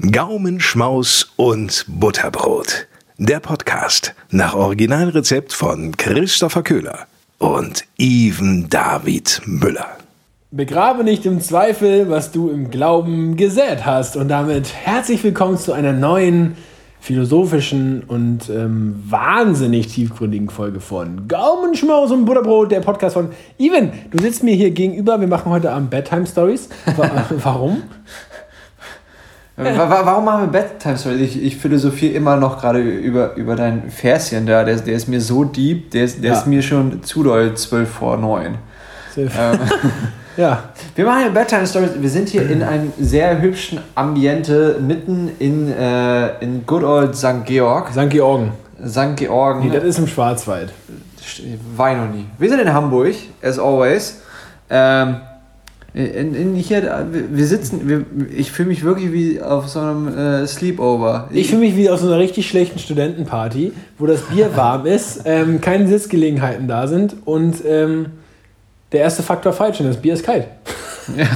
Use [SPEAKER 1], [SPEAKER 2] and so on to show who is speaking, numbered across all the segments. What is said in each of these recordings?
[SPEAKER 1] Gaumenschmaus und Butterbrot. Der Podcast nach Originalrezept von Christopher Köhler und Even David Müller.
[SPEAKER 2] Begrabe nicht im Zweifel, was du im Glauben gesät hast. Und damit herzlich willkommen zu einer neuen philosophischen und ähm, wahnsinnig tiefgründigen Folge von Gaumenschmaus und Butterbrot, der Podcast von Even. Du sitzt mir hier gegenüber. Wir machen heute Abend Bedtime Stories. Warum?
[SPEAKER 3] Warum machen wir Bedtime Stories? Ich, ich philosophiere immer noch gerade über, über dein Verschen da. Der, der ist mir so deep, der, ist, der ja. ist mir schon zu doll 12 vor 9. Ähm, ja. Wir machen hier Bedtime Stories. Wir sind hier in einem sehr hübschen Ambiente mitten in, äh, in good old St. Georg.
[SPEAKER 2] St. Georgen.
[SPEAKER 3] St. Georgen.
[SPEAKER 2] Nee, das ist im Schwarzwald.
[SPEAKER 3] War ich noch nie. Wir sind in Hamburg, as always. Ähm, in, in hier, wir sitzen, wir, ich fühle mich wirklich wie auf so einem äh, Sleepover.
[SPEAKER 2] Ich, ich fühle mich wie auf so einer richtig schlechten Studentenparty, wo das Bier warm ist, ähm, keine Sitzgelegenheiten da sind und ähm, der erste Faktor falsch ist, das Bier ist kalt.
[SPEAKER 3] Ja.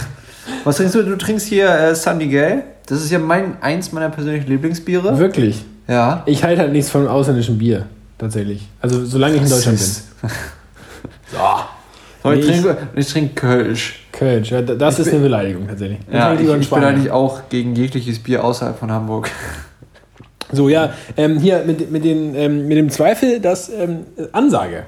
[SPEAKER 3] Was trinkst du? Du trinkst hier äh, San Miguel. Das ist ja mein, eins meiner persönlichen Lieblingsbiere.
[SPEAKER 2] Wirklich?
[SPEAKER 3] Ja.
[SPEAKER 2] Ich halte halt nichts von ausländischen Bier, tatsächlich. Also solange ich in Deutschland bin.
[SPEAKER 3] so. Ich, trinke, ich trinke Kölsch.
[SPEAKER 2] Kölsch, ja, das ich ist eine Beleidigung tatsächlich.
[SPEAKER 3] Ja, ich, ich bin eigentlich auch gegen jegliches Bier außerhalb von Hamburg.
[SPEAKER 2] So, ja, ähm, hier mit, mit, den, ähm, mit dem Zweifel, dass ähm, Ansage.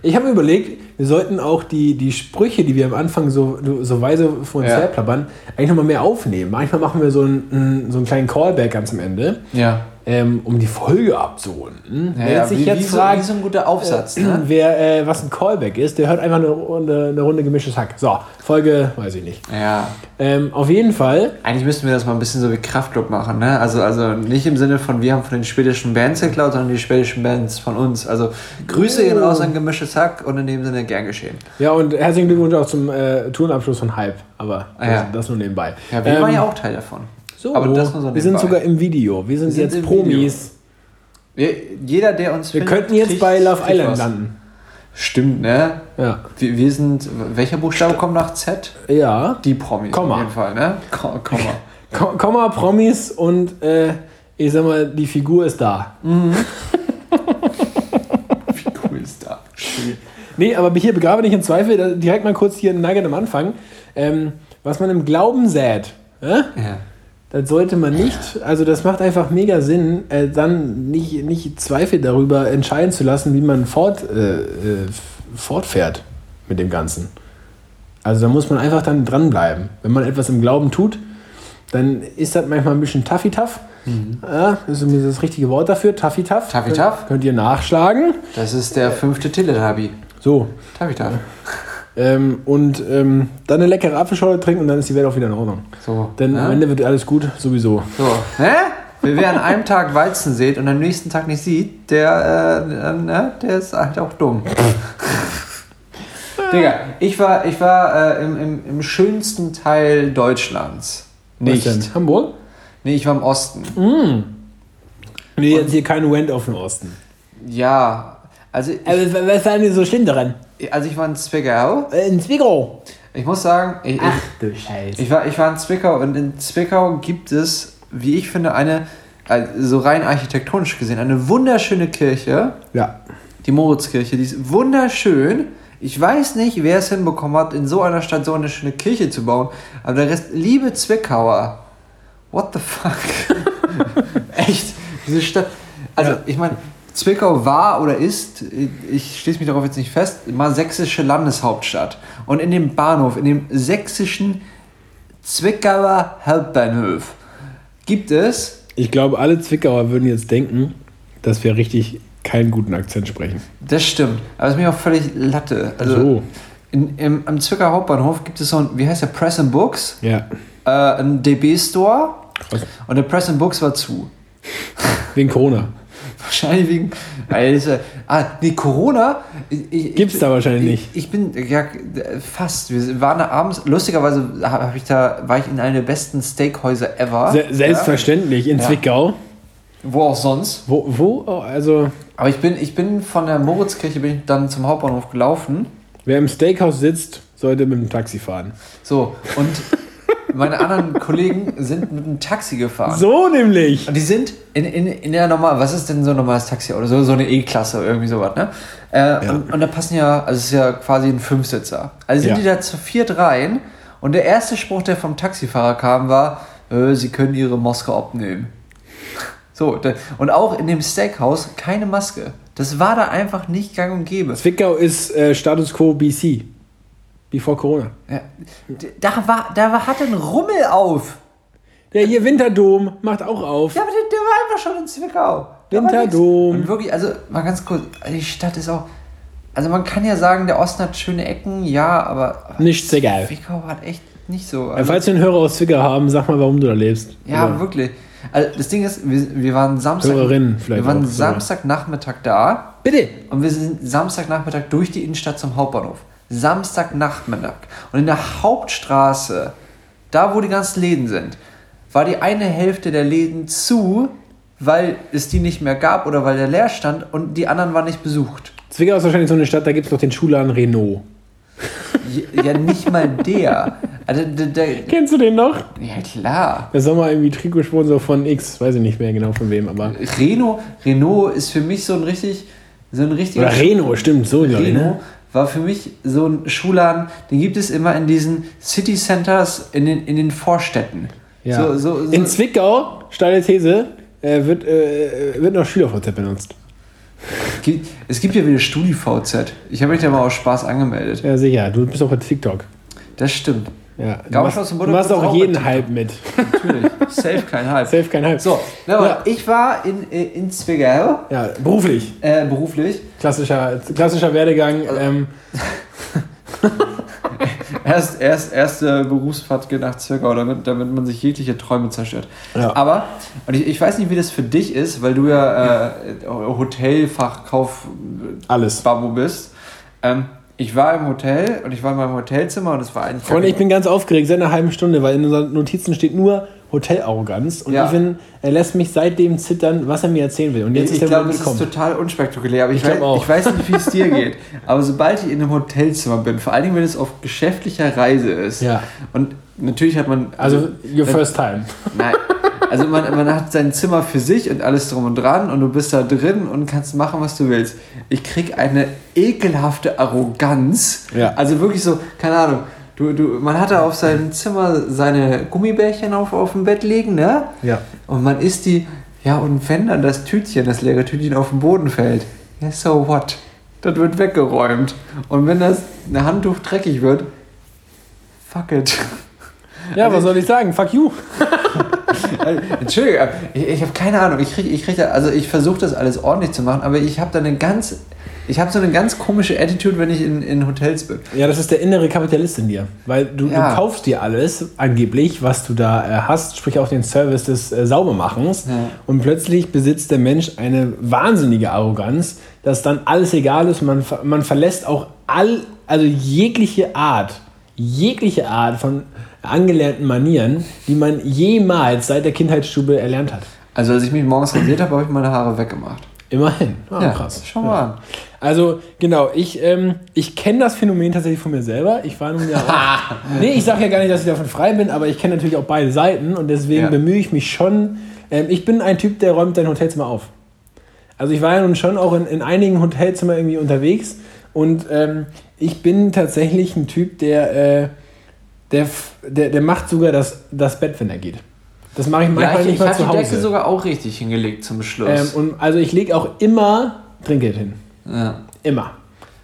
[SPEAKER 2] Ich habe mir überlegt, wir sollten auch die, die Sprüche, die wir am Anfang so, so weise vor uns ja. herplappern, eigentlich nochmal mehr aufnehmen. Manchmal machen wir so einen, so einen kleinen Callback ganz am Ende.
[SPEAKER 3] Ja
[SPEAKER 2] ähm, um die Folge abzurunden.
[SPEAKER 3] Ja, ja, sich jetzt wie fragt, so, wie so ein guter Aufsatz,
[SPEAKER 2] äh,
[SPEAKER 3] ne?
[SPEAKER 2] wer, äh, was ein Callback ist, der hört einfach eine Runde, eine Runde gemischtes Hack. So, Folge, weiß ich nicht.
[SPEAKER 3] Ja.
[SPEAKER 2] Ähm, auf jeden Fall.
[SPEAKER 3] Eigentlich müssten wir das mal ein bisschen so wie Kraftclub machen, ne? Also, also nicht im Sinne von, wir haben von den schwedischen Bands geklaut, sondern die schwedischen Bands von uns. Also Grüße gehen raus an gemischtes Hack und in dem Sinne gern geschehen.
[SPEAKER 2] Ja, und herzlichen Glückwunsch auch zum äh, Tourenabschluss von Hype. Aber ah, ja. das, das, nur nebenbei.
[SPEAKER 3] Ja, wir ähm, waren ja auch Teil davon.
[SPEAKER 2] So, aber das nur so wir sind sogar im Video. Wir sind, wir sind jetzt Promis. Video.
[SPEAKER 3] Jeder, der uns.
[SPEAKER 2] Wir findet, könnten jetzt bei Love Island landen.
[SPEAKER 3] Stimmt, ne?
[SPEAKER 2] Ja.
[SPEAKER 3] Wir, wir sind. Welcher Buchstabe kommt nach Z?
[SPEAKER 2] Ja.
[SPEAKER 3] Die Promis.
[SPEAKER 2] Komma.
[SPEAKER 3] Auf jeden Fall, ne?
[SPEAKER 2] Komma. Komma, Promis und äh, ich sag mal, die Figur ist da.
[SPEAKER 3] Mhm. Figur ist da.
[SPEAKER 2] Nee, aber hier begrabe nicht in Zweifel, direkt mal kurz hier Nugget am Anfang. Ähm, was man im Glauben sät. Äh? Ja das sollte man nicht, also das macht einfach mega Sinn, äh, dann nicht, nicht Zweifel darüber entscheiden zu lassen, wie man fort, äh, äh, fortfährt mit dem Ganzen. Also da muss man einfach dann dranbleiben. Wenn man etwas im Glauben tut, dann ist das manchmal ein bisschen taffy-taff. Mhm. Ja, das ist das richtige Wort dafür, taffy-taff.
[SPEAKER 3] Taffy-taff?
[SPEAKER 2] Könnt ihr nachschlagen.
[SPEAKER 3] Das ist der fünfte Teletubby.
[SPEAKER 2] So.
[SPEAKER 3] Taffy-taff.
[SPEAKER 2] Ähm, und ähm, dann eine leckere Apfelschorle trinken und dann ist die Welt auch wieder in Ordnung.
[SPEAKER 3] So.
[SPEAKER 2] Denn ja? am Ende wird alles gut, sowieso.
[SPEAKER 3] So. Hä? Wer an einem Tag Weizen sieht und am nächsten Tag nicht sieht, der, äh, ne, der ist halt auch dumm. Digga, ich war, ich war äh, im, im, im schönsten Teil Deutschlands.
[SPEAKER 2] Nicht. Was denn? Hamburg?
[SPEAKER 3] Nee, ich war im Osten.
[SPEAKER 2] Mm. Nee, jetzt hier kein Wend auf den Osten.
[SPEAKER 3] Ja, also.
[SPEAKER 2] Aber was war denn so schlimm daran?
[SPEAKER 3] Also ich war in Zwickau.
[SPEAKER 2] Äh, in Zwickau?
[SPEAKER 3] Ich muss sagen, ich,
[SPEAKER 2] Ach du Scheiße.
[SPEAKER 3] Ich war, ich war in Zwickau und in Zwickau gibt es, wie ich finde, eine, so rein architektonisch gesehen, eine wunderschöne Kirche.
[SPEAKER 2] Ja.
[SPEAKER 3] Die Moritzkirche, die ist wunderschön. Ich weiß nicht, wer es hinbekommen hat, in so einer Stadt so eine schöne Kirche zu bauen. Aber der Rest, liebe Zwickauer, what the fuck? Echt, diese Stadt. Also, ja. ich meine, Zwickau war oder ist, ich schließe mich darauf jetzt nicht fest, mal sächsische Landeshauptstadt. Und in dem Bahnhof, in dem sächsischen Zwickauer Hauptbahnhof, gibt es.
[SPEAKER 2] Ich glaube, alle Zwickauer würden jetzt denken, dass wir richtig keinen guten Akzent sprechen.
[SPEAKER 3] Das stimmt. Aber es ist mir auch völlig Latte. Also so. in, im, am Zwickauer Hauptbahnhof gibt es so ein, wie heißt der, Press and Books?
[SPEAKER 2] Ja.
[SPEAKER 3] Äh, ein DB-Store. Und der Press and Books war zu.
[SPEAKER 2] Wegen Corona.
[SPEAKER 3] Wahrscheinlich wegen. Also, ah, nee, Corona.
[SPEAKER 2] Ich, Gibt's da wahrscheinlich nicht.
[SPEAKER 3] Ich, bin ja fast. Wir waren da abends. Lustigerweise hab ich da, war ich in einem der besten Steakhäuser ever.
[SPEAKER 2] Se selbstverständlich, ja. in Zwickau.
[SPEAKER 3] Wo auch sonst.
[SPEAKER 2] Wo, wo? Oh, also.
[SPEAKER 3] Aber ich bin, ich bin von der Moritzkirche bin ich dann zum Hauptbahnhof gelaufen.
[SPEAKER 2] Wer im Steakhouse sitzt, sollte mit dem Taxi fahren.
[SPEAKER 3] So, und meine anderen Kollegen sind mit einem Taxi gefahren.
[SPEAKER 2] So nämlich.
[SPEAKER 3] Und die sind in, in, in der normal, was ist denn so ein normales Taxi oder so, so eine E-Klasse, irgendwie sowas, ne? Äh, und, und da passen ja, also es ist ja quasi ein Fünfsitzer. Also sind
[SPEAKER 2] Ja.
[SPEAKER 3] die da zu viert rein und der erste Spruch, der vom Taxifahrer kam, war, äh, sie können ihre Maske abnehmen. So, und auch in dem Steakhouse keine Maske. Das war da einfach nicht gang und gäbe.
[SPEAKER 2] Zwickau ist äh, Status Quo BC. Before Corona.
[SPEAKER 3] Ja, da war, da hatte ein Rummel auf.
[SPEAKER 2] Der hier Winterdom macht auch auf.
[SPEAKER 3] Ja, aber der, der war einfach schon in Zwickau. Da
[SPEAKER 2] Winterdom.
[SPEAKER 3] Und wirklich, also mal ganz kurz, die Stadt ist auch. Also man kann ja sagen, der Osten hat schöne Ecken, ja, aber, aber
[SPEAKER 2] Nichts egal.
[SPEAKER 3] Zwickau hat echt nicht so. Also,
[SPEAKER 2] Falls wir einen Hörer aus Zwickau haben, sag mal, warum du da lebst.
[SPEAKER 3] ja,
[SPEAKER 2] Oder-
[SPEAKER 3] wirklich. Also das Ding ist, wir, wir waren Samstag.
[SPEAKER 2] Hörerinnen vielleicht
[SPEAKER 3] Wir waren
[SPEAKER 2] auch, so.
[SPEAKER 3] Samstagnachmittag da
[SPEAKER 2] Bitte.
[SPEAKER 3] und wir sind Samstagnachmittag durch die Innenstadt zum Hauptbahnhof. Samstagnachmittag. Und in der Hauptstraße, da wo die ganzen Läden sind, war die eine Hälfte der Läden zu, weil es die nicht mehr gab oder weil der leer stand und die anderen waren nicht besucht.
[SPEAKER 2] Zwickau ist wahrscheinlich so eine Stadt, da gibt es noch den Schuhladen Renault.
[SPEAKER 3] Ja, nicht mal der. Also, der, der,
[SPEAKER 2] Kennst du den noch?
[SPEAKER 3] ja, klar.
[SPEAKER 2] Der Sommer irgendwie Trikotsponsor von X, weiß ich nicht mehr genau von wem, aber.
[SPEAKER 3] Renault, Renault ist für mich so ein richtig, so ein richtiger.
[SPEAKER 2] Oder Renault, stimmt, so ich,
[SPEAKER 3] Renault
[SPEAKER 2] ne?
[SPEAKER 3] War für mich so ein Schuhladen, den gibt es immer in diesen City Centers in den, in den Vorstädten.
[SPEAKER 2] Ja.
[SPEAKER 3] So, so, so,
[SPEAKER 2] In Zwickau, steile These, äh, wird, äh, wird noch SchülerVZ benutzt.
[SPEAKER 3] es gibt ja wieder StudiVZ. Ich habe mich da mal aus Spaß angemeldet.
[SPEAKER 2] Ja, sicher. Du bist auch bei TikTok.
[SPEAKER 3] Das stimmt.
[SPEAKER 2] Ja. Du machst, du machst auch jeden. Hype mit.
[SPEAKER 3] Natürlich. Safe, kein Hype.
[SPEAKER 2] Safe kein Hype.
[SPEAKER 3] So,
[SPEAKER 2] Ja.
[SPEAKER 3] ich war in, in Zwickau,
[SPEAKER 2] Ja, beruflich.
[SPEAKER 3] äh, beruflich.
[SPEAKER 2] Klassischer, klassischer Werdegang. Ähm,
[SPEAKER 3] Erst, erst erste Berufsfahrt geht nach Zwickau, damit, damit man sich jegliche Träume zerstört.
[SPEAKER 2] Ja.
[SPEAKER 3] Aber, und ich, ich weiß nicht, wie das für dich ist, weil du ja äh, Hotelfachkauf
[SPEAKER 2] alles.
[SPEAKER 3] Babu bist. Ähm, ich war im Hotel und ich war in meinem Hotelzimmer und es war eigentlich.
[SPEAKER 2] Freunde, ich bin ganz aufgeregt seit einer halben Stunde, weil in unseren Notizen steht nur Hotelarroganz. Und
[SPEAKER 3] Ja.
[SPEAKER 2] Ivan, er lässt mich seitdem zittern, was er mir erzählen will. Und jetzt
[SPEAKER 3] ich
[SPEAKER 2] ist der
[SPEAKER 3] glaube, es ist total unspektakulär, aber ich,
[SPEAKER 2] Ich
[SPEAKER 3] weiß,
[SPEAKER 2] auch.
[SPEAKER 3] ich weiß nicht, wie es dir geht. Aber sobald ich in einem Hotelzimmer bin, vor allem wenn es auf geschäftlicher Reise ist,
[SPEAKER 2] Ja.
[SPEAKER 3] und natürlich hat man.
[SPEAKER 2] Also, your
[SPEAKER 3] wenn-
[SPEAKER 2] first time.
[SPEAKER 3] Nein. Also man, man hat sein Zimmer für sich und alles drum und dran und du bist da drin und kannst machen, was du willst. Ich krieg eine ekelhafte Arroganz.
[SPEAKER 2] Ja.
[SPEAKER 3] Also wirklich so, keine Ahnung. Du, du, man hatte auf seinem Zimmer seine Gummibärchen auf, auf dem Bett liegen, ne?
[SPEAKER 2] Ja.
[SPEAKER 3] Und man isst die, ja, und wenn dann das Tütchen, das leere Tütchen auf den Boden fällt, ja, so what? Das wird weggeräumt. Und wenn das ein Handtuch dreckig wird, fuck it.
[SPEAKER 2] Ja, was soll ich sagen? Fuck you.
[SPEAKER 3] Also, Entschuldigung, ich, ich habe keine Ahnung. Ich krieg, ich krieg da, also ich versuche das alles ordentlich zu machen, aber ich habe da eine ganz, ich habe so eine ganz komische Attitude, wenn ich in, in Hotels bin.
[SPEAKER 2] Ja, das ist der innere Kapitalist in dir. Weil du,
[SPEAKER 3] Ja.
[SPEAKER 2] du kaufst dir alles, angeblich, was du da äh, hast, sprich auch den Service des äh, Saubermachens.
[SPEAKER 3] Ja.
[SPEAKER 2] Und plötzlich besitzt der Mensch eine wahnsinnige Arroganz, dass dann alles egal ist. Man, man verlässt auch all, also jegliche Art, jegliche Art von angelernten Manieren, die man jemals seit der Kindheitsstube erlernt hat.
[SPEAKER 3] Also als ich mich morgens rasiert habe, habe ich meine Haare weggemacht.
[SPEAKER 2] Immerhin. Ah,
[SPEAKER 3] ja,
[SPEAKER 2] krass.
[SPEAKER 3] Schau mal an.
[SPEAKER 2] Also, genau, ich, ähm, ich kenne das Phänomen tatsächlich von mir selber. Ich war nun ja auch, Nee, ich sage ja gar nicht, dass ich davon frei bin, aber ich kenne natürlich auch beide Seiten und deswegen
[SPEAKER 3] Ja.
[SPEAKER 2] bemühe ich mich schon. Ähm, ich bin ein Typ, der räumt sein Hotelzimmer auf. Also, ich war ja nun schon auch in, in einigen Hotelzimmern irgendwie unterwegs und ähm, ich bin tatsächlich ein Typ, der, äh, der, der, der macht sogar das, das Bett, wenn er geht. Das mache ich
[SPEAKER 3] Ja,
[SPEAKER 2] manchmal
[SPEAKER 3] ich,
[SPEAKER 2] nicht
[SPEAKER 3] ich
[SPEAKER 2] mal
[SPEAKER 3] habe
[SPEAKER 2] zu
[SPEAKER 3] die Decke
[SPEAKER 2] Hause.
[SPEAKER 3] sogar auch richtig hingelegt zum Schluss.
[SPEAKER 2] Ähm, und also, ich lege auch immer Trinkgeld hin.
[SPEAKER 3] ja.
[SPEAKER 2] Immer.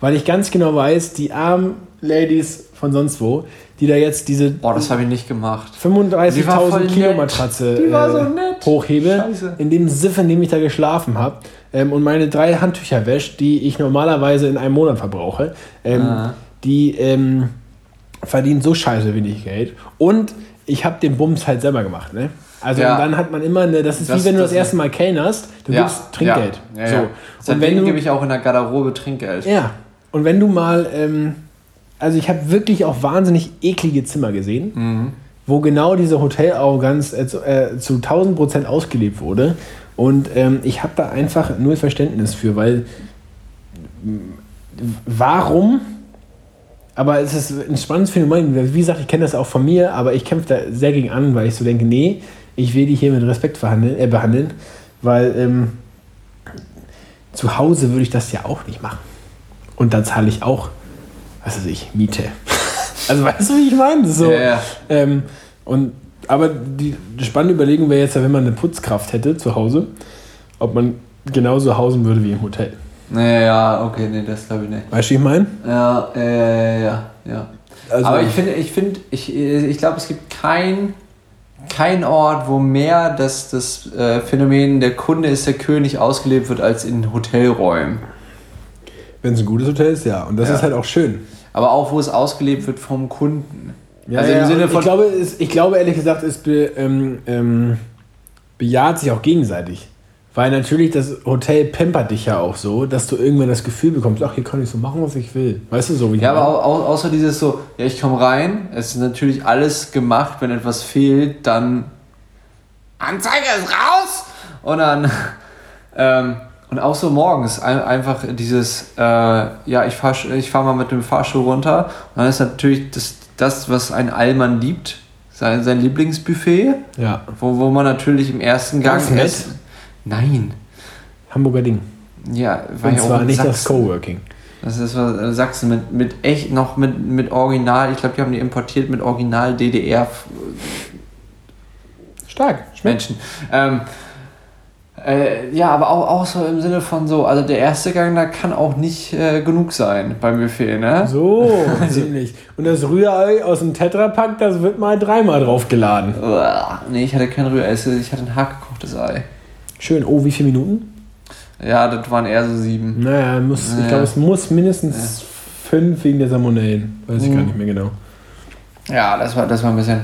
[SPEAKER 2] Weil ich ganz genau weiß, die armen Ladies von sonst wo, die da jetzt diese
[SPEAKER 3] Boah, das habe ich nicht gemacht. Die war voll
[SPEAKER 2] 35.000 Kilo. Matratze
[SPEAKER 3] so
[SPEAKER 2] äh,
[SPEAKER 3] nett.
[SPEAKER 2] hochhebe,
[SPEAKER 3] Scheiße.
[SPEAKER 2] in dem Siff, in dem ich da geschlafen habe, ähm, und meine drei Handtücher wäsche, die ich normalerweise in einem Monat verbrauche, ähm,
[SPEAKER 3] Ah.
[SPEAKER 2] die ähm, verdienen so scheiße wenig Geld. Und ich habe den Bums halt selber gemacht. Ne? Also
[SPEAKER 3] Ja.
[SPEAKER 2] dann hat man immer eine, das ist
[SPEAKER 3] Das-
[SPEAKER 2] wie wenn du das
[SPEAKER 3] das-
[SPEAKER 2] erste Mal kellnerst, du gibst Trinkgeld.
[SPEAKER 3] Ja, ja,
[SPEAKER 2] so.
[SPEAKER 3] ja.
[SPEAKER 2] Und wenn du,
[SPEAKER 3] gebe ich auch in der Garderobe Trinkgeld.
[SPEAKER 2] ja, und wenn du mal, ähm, also ich habe wirklich auch wahnsinnig eklige Zimmer gesehen,
[SPEAKER 3] Mhm.
[SPEAKER 2] wo genau diese Hotelarroganz äh, zu, äh, zu 1000 Prozent ausgelebt wurde. Und ähm, ich habe da einfach null Verständnis für, weil warum, Aber es ist ein spannendes Phänomen. Wie gesagt, ich kenne das auch von mir, aber ich kämpfe da sehr gegen an, weil ich so denke, nee, ich will die hier mit Respekt äh, behandeln, weil ähm, zu Hause würde ich das ja auch nicht machen. Und dann zahle ich auch, was weiß ich, Miete. also weißt du, wie ich meine? So,
[SPEAKER 3] ja.
[SPEAKER 2] Ähm, und, aber die, die spannende Überlegung wäre jetzt, ja, wenn man eine Putzkraft hätte zu Hause, ob man genauso hausen würde wie im Hotel.
[SPEAKER 3] Nee, ja, okay, nee, das glaube ich nicht.
[SPEAKER 2] Weißt du, wie ich meine?
[SPEAKER 3] Ja, äh, ja, ja.
[SPEAKER 2] Also-
[SPEAKER 3] Aber ich finde, ich finde, ich, ich glaube, es gibt kein, kein Ort, wo mehr das, das äh, Phänomen der Kunde ist der König ausgelebt wird als in Hotelräumen.
[SPEAKER 2] Wenn es ein gutes Hotel ist, ja. Und das
[SPEAKER 3] Ja.
[SPEAKER 2] ist halt auch schön.
[SPEAKER 3] Aber auch, wo es ausgelebt wird vom Kunden.
[SPEAKER 2] Ja,
[SPEAKER 3] also
[SPEAKER 2] ja,
[SPEAKER 3] im Sinne
[SPEAKER 2] und
[SPEAKER 3] von.
[SPEAKER 2] ich, glaube, es, ich glaube ehrlich gesagt, es be, ähm, ähm, bejaht sich auch gegenseitig. Weil natürlich das Hotel pampert dich ja auch so, dass du irgendwann das Gefühl bekommst, ach, hier kann ich so machen, was ich will. Weißt du, so wie ich
[SPEAKER 3] ja, aber au- au- außer dieses so, ja, ich komme rein, es ist natürlich alles gemacht, wenn etwas fehlt, dann Anzeige ist raus! Und dann, ähm, und auch so morgens ein, einfach dieses, äh, ja, ich fahre ich fahr mal mit dem Fahrstuhl runter und dann ist natürlich das, das was ein Allmann liebt, sein, sein Lieblingsbuffet,
[SPEAKER 2] Ja,
[SPEAKER 3] wo, wo man natürlich im ersten Gang
[SPEAKER 2] Ganz nett.
[SPEAKER 3] Nein.
[SPEAKER 2] Hamburger Ding.
[SPEAKER 3] Ja, war
[SPEAKER 2] Und
[SPEAKER 3] ja
[SPEAKER 2] zwar nicht das
[SPEAKER 3] Sachsen.
[SPEAKER 2] Coworking.
[SPEAKER 3] Das ist was äh, Sachsen mit, mit echt noch mit, mit Original, ich glaube, die haben die importiert mit Original DDR
[SPEAKER 2] Stark.
[SPEAKER 3] Menschen. Ähm, äh, ja, aber auch, auch so im Sinne von so, also der erste Gang, da kann auch nicht äh, genug sein beim Buffet, ne?
[SPEAKER 2] So, ziemlich. Und das Rührei aus dem Tetrapack, das wird mal dreimal draufgeladen.
[SPEAKER 3] Uah, nee, ich hatte kein Rührei, ich hatte ein hartgekochtes Ei.
[SPEAKER 2] Schön. Oh, wie viele Minuten?
[SPEAKER 3] Ja, das waren eher so sieben.
[SPEAKER 2] Naja, muss, ich
[SPEAKER 3] Ja.
[SPEAKER 2] glaube, es muss mindestens fünf wegen der Salmonellen. Weiß ich
[SPEAKER 3] Mhm.
[SPEAKER 2] gar nicht mehr genau.
[SPEAKER 3] Ja, das war, das war ein bisschen.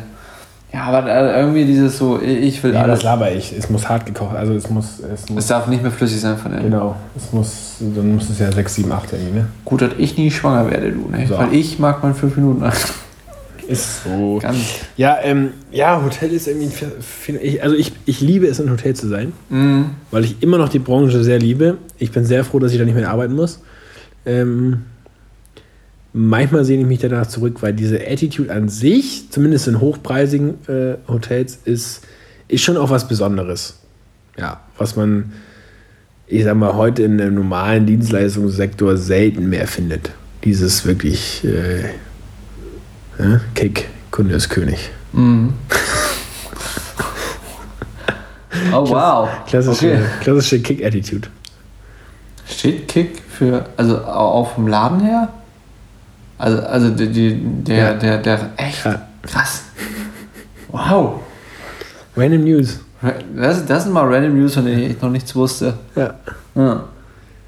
[SPEAKER 3] Ja, aber äh, irgendwie dieses so, ich will
[SPEAKER 2] Ja, das
[SPEAKER 3] alles.
[SPEAKER 2] laber ich. Es muss hart gekocht. Also es muss. Es
[SPEAKER 3] Es
[SPEAKER 2] muss
[SPEAKER 3] darf nicht mehr flüssig sein von innen.
[SPEAKER 2] genau. Es muss. Dann muss es ja 6, 7, 8 irgendwie, ne?
[SPEAKER 3] Gut, dass ich nie schwanger werde, du, ne?
[SPEAKER 2] So.
[SPEAKER 3] Weil ich mag mal fünf Minuten.
[SPEAKER 2] Ist so.
[SPEAKER 3] Ganz.
[SPEAKER 2] Ja, ähm, ja, Hotel ist irgendwie. also ich, ich liebe es, in Hotel zu sein,
[SPEAKER 3] Mm.
[SPEAKER 2] weil ich immer noch die Branche sehr liebe. Ich bin sehr froh, dass ich da nicht mehr arbeiten muss. Ähm, manchmal sehne ich mich danach zurück, weil diese Attitude an sich, zumindest in hochpreisigen äh, Hotels, ist, ist schon auch was Besonderes. Ja, was man, ich sag mal, heute in einem normalen Dienstleistungssektor selten mehr findet. Dieses wirklich äh, ja, Kick, Kunde ist König.
[SPEAKER 3] Mm. Oh, wow.
[SPEAKER 2] Klassische,
[SPEAKER 3] Okay.
[SPEAKER 2] klassische Kick-Attitude.
[SPEAKER 3] Steht Kick für, also au- auch vom Laden her? Also, also die, die, der,
[SPEAKER 2] Ja.
[SPEAKER 3] der, der, echt
[SPEAKER 2] Ja.
[SPEAKER 3] krass. Wow.
[SPEAKER 2] Random News.
[SPEAKER 3] Das, das sind mal Random News, von denen ich noch nichts wusste.
[SPEAKER 2] Ja,
[SPEAKER 3] Ja.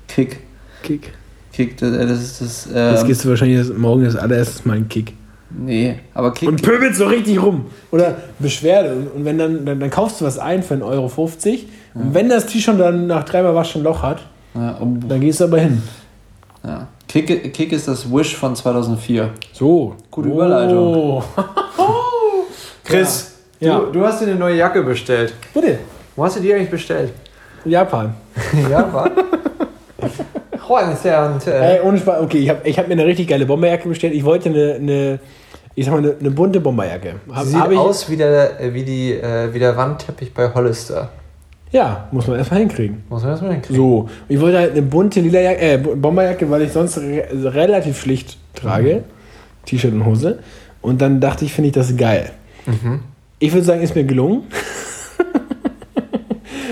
[SPEAKER 3] Kick.
[SPEAKER 2] Kick.
[SPEAKER 3] Kick, das, das ist das.
[SPEAKER 2] Jetzt
[SPEAKER 3] Ähm,
[SPEAKER 2] gehst du wahrscheinlich das, morgen das allererstes Mal einen Kick.
[SPEAKER 3] Nee, aber Kick.
[SPEAKER 2] Und pöbelst so richtig rum. Oder Beschwerde. Und, wenn dann, dann, dann kaufst du was ein für 1,50 Euro. Und wenn das T-Shirt dann nach dreimal Waschen ein Loch hat,
[SPEAKER 3] ja, um,
[SPEAKER 2] dann gehst du aber hin.
[SPEAKER 3] ja. Kick, Kick ist das Wish von 2004.
[SPEAKER 2] So.
[SPEAKER 3] Gute Überleitung.
[SPEAKER 2] Oh.
[SPEAKER 3] Chris,
[SPEAKER 2] Ja.
[SPEAKER 3] Du, du hast dir eine neue Jacke bestellt.
[SPEAKER 2] Bitte.
[SPEAKER 3] Wo hast du die eigentlich bestellt?
[SPEAKER 2] Japan.
[SPEAKER 3] Ja, war. und,
[SPEAKER 2] Ey, ohne Spaß. Okay, ich habe ich hab mir eine richtig geile Bomberjacke bestellt. Ich wollte eine, eine ich sag mal, eine, eine bunte Bomberjacke. Hab,
[SPEAKER 3] Sieht
[SPEAKER 2] hab ich,
[SPEAKER 3] aus wie der, äh, wie, die, äh, wie der Wandteppich bei Hollister.
[SPEAKER 2] Ja, muss man erstmal hinkriegen.
[SPEAKER 3] Muss man das mal hinkriegen.
[SPEAKER 2] So, ich wollte halt eine bunte lila Jacke, äh, Bomberjacke, weil ich sonst re relativ schlicht trage. T-Shirt und Hose. Und dann dachte ich, finde ich das geil. Ich würde sagen, ist mir gelungen.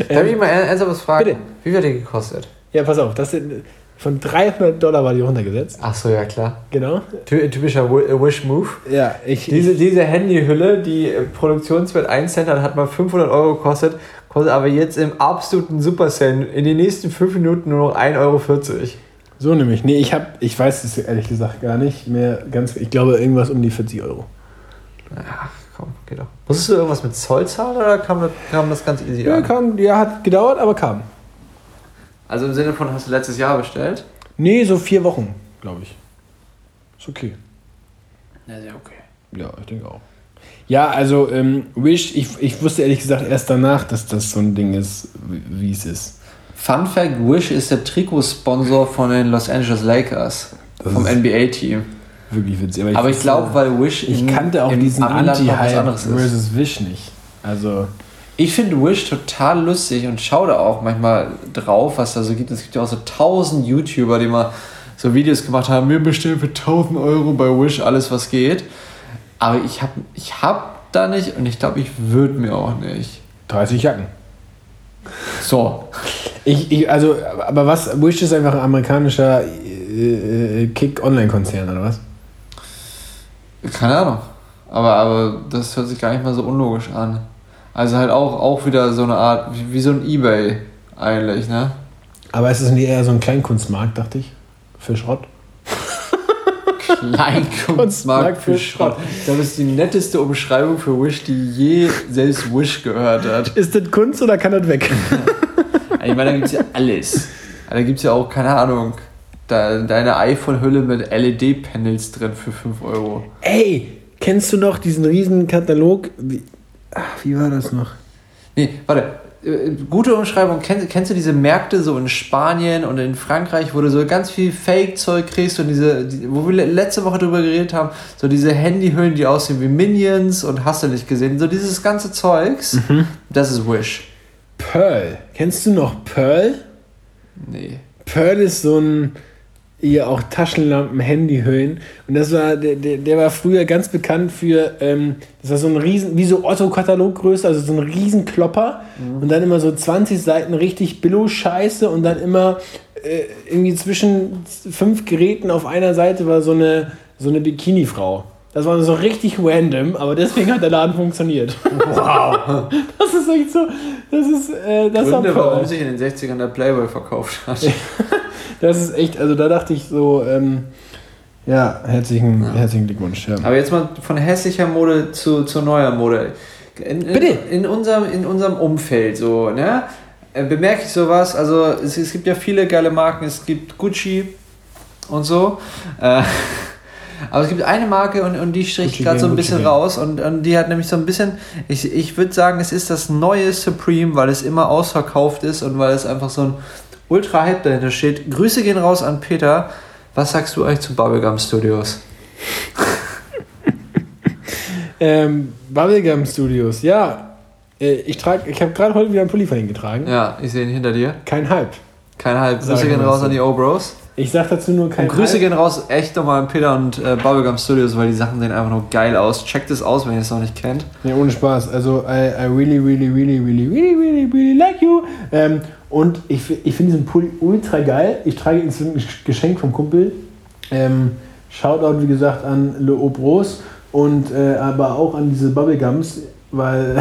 [SPEAKER 3] Darf ich mal ernsthaft was fragen?
[SPEAKER 2] Bitte.
[SPEAKER 3] Wie wird die gekostet?
[SPEAKER 2] Ja, pass auf, das sind von 300 Dollar war die runtergesetzt.
[SPEAKER 3] Ach so, ja klar.
[SPEAKER 2] Genau.
[SPEAKER 3] Ty- Typischer äh, Wish-Move.
[SPEAKER 2] Ja, ich,
[SPEAKER 3] Diese, diese Handyhülle, die äh, Produktionswert 1 Cent hat, hat mal 500 Euro gekostet, kostet aber jetzt im absoluten Supercell in den nächsten 5 Minuten nur noch 1,40 Euro.
[SPEAKER 2] so nämlich. Nee, ich habe, ich weiß es ehrlich gesagt gar nicht mehr ganz, ich glaube irgendwas um die 40 Euro.
[SPEAKER 3] Ach komm, geht doch. Musstest du irgendwas mit Zoll zahlen oder kam das, kam das ganz easy
[SPEAKER 2] Ja,
[SPEAKER 3] an?
[SPEAKER 2] kam, ja, hat gedauert, aber kam.
[SPEAKER 3] Also im Sinne von, hast du letztes Jahr bestellt?
[SPEAKER 2] Nee, so vier Wochen, glaube ich. Ist okay.
[SPEAKER 3] Ja, sehr okay.
[SPEAKER 2] Ja, ich denke auch. Ja, also ähm, Wish, ich, ich wusste ehrlich gesagt erst danach, dass das so ein Ding ist, wie es ist.
[SPEAKER 3] Fun Fact: Wish ist der Trikotsponsor von den Los Angeles Lakers,
[SPEAKER 2] Das
[SPEAKER 3] vom NBA-Team.
[SPEAKER 2] wirklich witzig.
[SPEAKER 3] Aber ich, glaube, weil Wish
[SPEAKER 2] ich
[SPEAKER 3] in-
[SPEAKER 2] kannte auch diesen Anti-Hype versus Wish nicht. Also,
[SPEAKER 3] Ich finde Wish total lustig und schaue da auch manchmal drauf, was da so gibt. Es gibt ja auch so tausend YouTuber, die mal so Videos gemacht haben, wir bestellen für 1000 Euro bei Wish alles, was geht. Aber ich habe ich hab da nicht und ich glaube, ich würde mir auch nicht.
[SPEAKER 2] 30 Jacken.
[SPEAKER 3] So.
[SPEAKER 2] Ich, ich, also, aber was, Wish ist einfach ein amerikanischer äh, äh, Kick-Online-Konzern, oder was?
[SPEAKER 3] Keine Ahnung. Aber, aber das hört sich gar nicht mal so unlogisch an. Also halt auch, auch wieder so eine Art, wie, wie so ein Ebay eigentlich, ne?
[SPEAKER 2] Aber es ist nicht eher so ein Kleinkunstmarkt, dachte ich. Für Schrott.
[SPEAKER 3] Kleinkunstmarkt für Schrott. Das ist die netteste Umschreibung für Wish, die je selbst Wish gehört hat.
[SPEAKER 2] Ist das Kunst oder kann das weg?
[SPEAKER 3] Ich meine, da gibt es ja alles. Da gibt es ja auch, keine Ahnung, da, deine iPhone-Hülle mit LED-Panels drin für 5 Euro.
[SPEAKER 2] Ey, kennst du noch diesen riesen Katalog? Wie, ach, wie war das noch?
[SPEAKER 3] Nee, warte. äh, Gute Umschreibung. Kennst, kennst du diese Märkte so in Spanien und in Frankreich, wo du so ganz viel Fake-Zeug kriegst und diese, die, wo wir le- letzte Woche drüber geredet haben, so diese Handyhüllen, die aussehen wie Minions und hast du nicht gesehen, so dieses ganze Zeugs, das ist Wish.
[SPEAKER 2] Pearl. Kennst du noch Pearl?
[SPEAKER 3] Nee.
[SPEAKER 2] Pearl ist so ein, hier auch Taschenlampen, Handyhüllen. Und das war, der, der, der war früher ganz bekannt für, ähm, das war so ein riesen, wie so Otto-Kataloggröße, also so ein riesen Klopper. Und dann immer so 20 Seiten richtig Billo-Scheiße und dann immer äh, irgendwie zwischen fünf Geräten auf einer Seite war so eine, so eine Bikini-Frau. Das war so richtig random, aber deswegen hat der Laden funktioniert. Wow. Das ist echt so, das ist, äh, das
[SPEAKER 3] Gründe, warum sich in den 60ern der Playboy verkauft hat.
[SPEAKER 2] Das ist echt, also da dachte ich so, ähm, ja, herzlichen, herzlichen Glückwunsch. Ja.
[SPEAKER 3] Aber jetzt mal von hässlicher Mode zu, zu neuer Mode. In, in,
[SPEAKER 2] Bitte.
[SPEAKER 3] In unserem, in unserem Umfeld so, ne? äh, Bemerke ich sowas, also es, es gibt ja viele geile Marken, es gibt Gucci und so. Äh, aber es gibt eine Marke und, und die strich gerade so ein bisschen
[SPEAKER 2] Gucci
[SPEAKER 3] raus und, und die hat nämlich so ein bisschen, ich, ich würde sagen, es ist das neue Supreme, weil es immer ausverkauft ist und weil es einfach so ein Ultra-Hype dahinter steht. Grüße gehen raus an Peter. Was sagst du eigentlich zu Bubblegum Studios?
[SPEAKER 2] Ähm, Bubblegum Studios, ja. Äh, ich trage, ich habe gerade heute wieder einen Pulli von ihnen getragen.
[SPEAKER 3] Ja, ich sehe ihn hinter dir.
[SPEAKER 2] Kein Hype.
[SPEAKER 3] Kein.
[SPEAKER 2] Sag
[SPEAKER 3] Grüße
[SPEAKER 2] ich
[SPEAKER 3] gehen raus
[SPEAKER 2] so.
[SPEAKER 3] an die O-Bros.
[SPEAKER 2] Ich sag dazu nur kein
[SPEAKER 3] Und Grüße
[SPEAKER 2] Hype.
[SPEAKER 3] gehen raus echt nochmal an Peter und äh, Bubblegum Studios, weil die Sachen sehen einfach nur geil aus. Checkt es aus, wenn ihr es noch nicht kennt.
[SPEAKER 2] Ja, ohne Spaß. Also, I, I really, really, really, really, really, really, really like you. Ähm, und ich, ich finde diesen Pulli ultra geil. Ich trage ihn zu einem Geschenk vom Kumpel. Ähm, Shoutout, wie gesagt, an Le Obros und äh, aber auch an diese Bubblegums, weil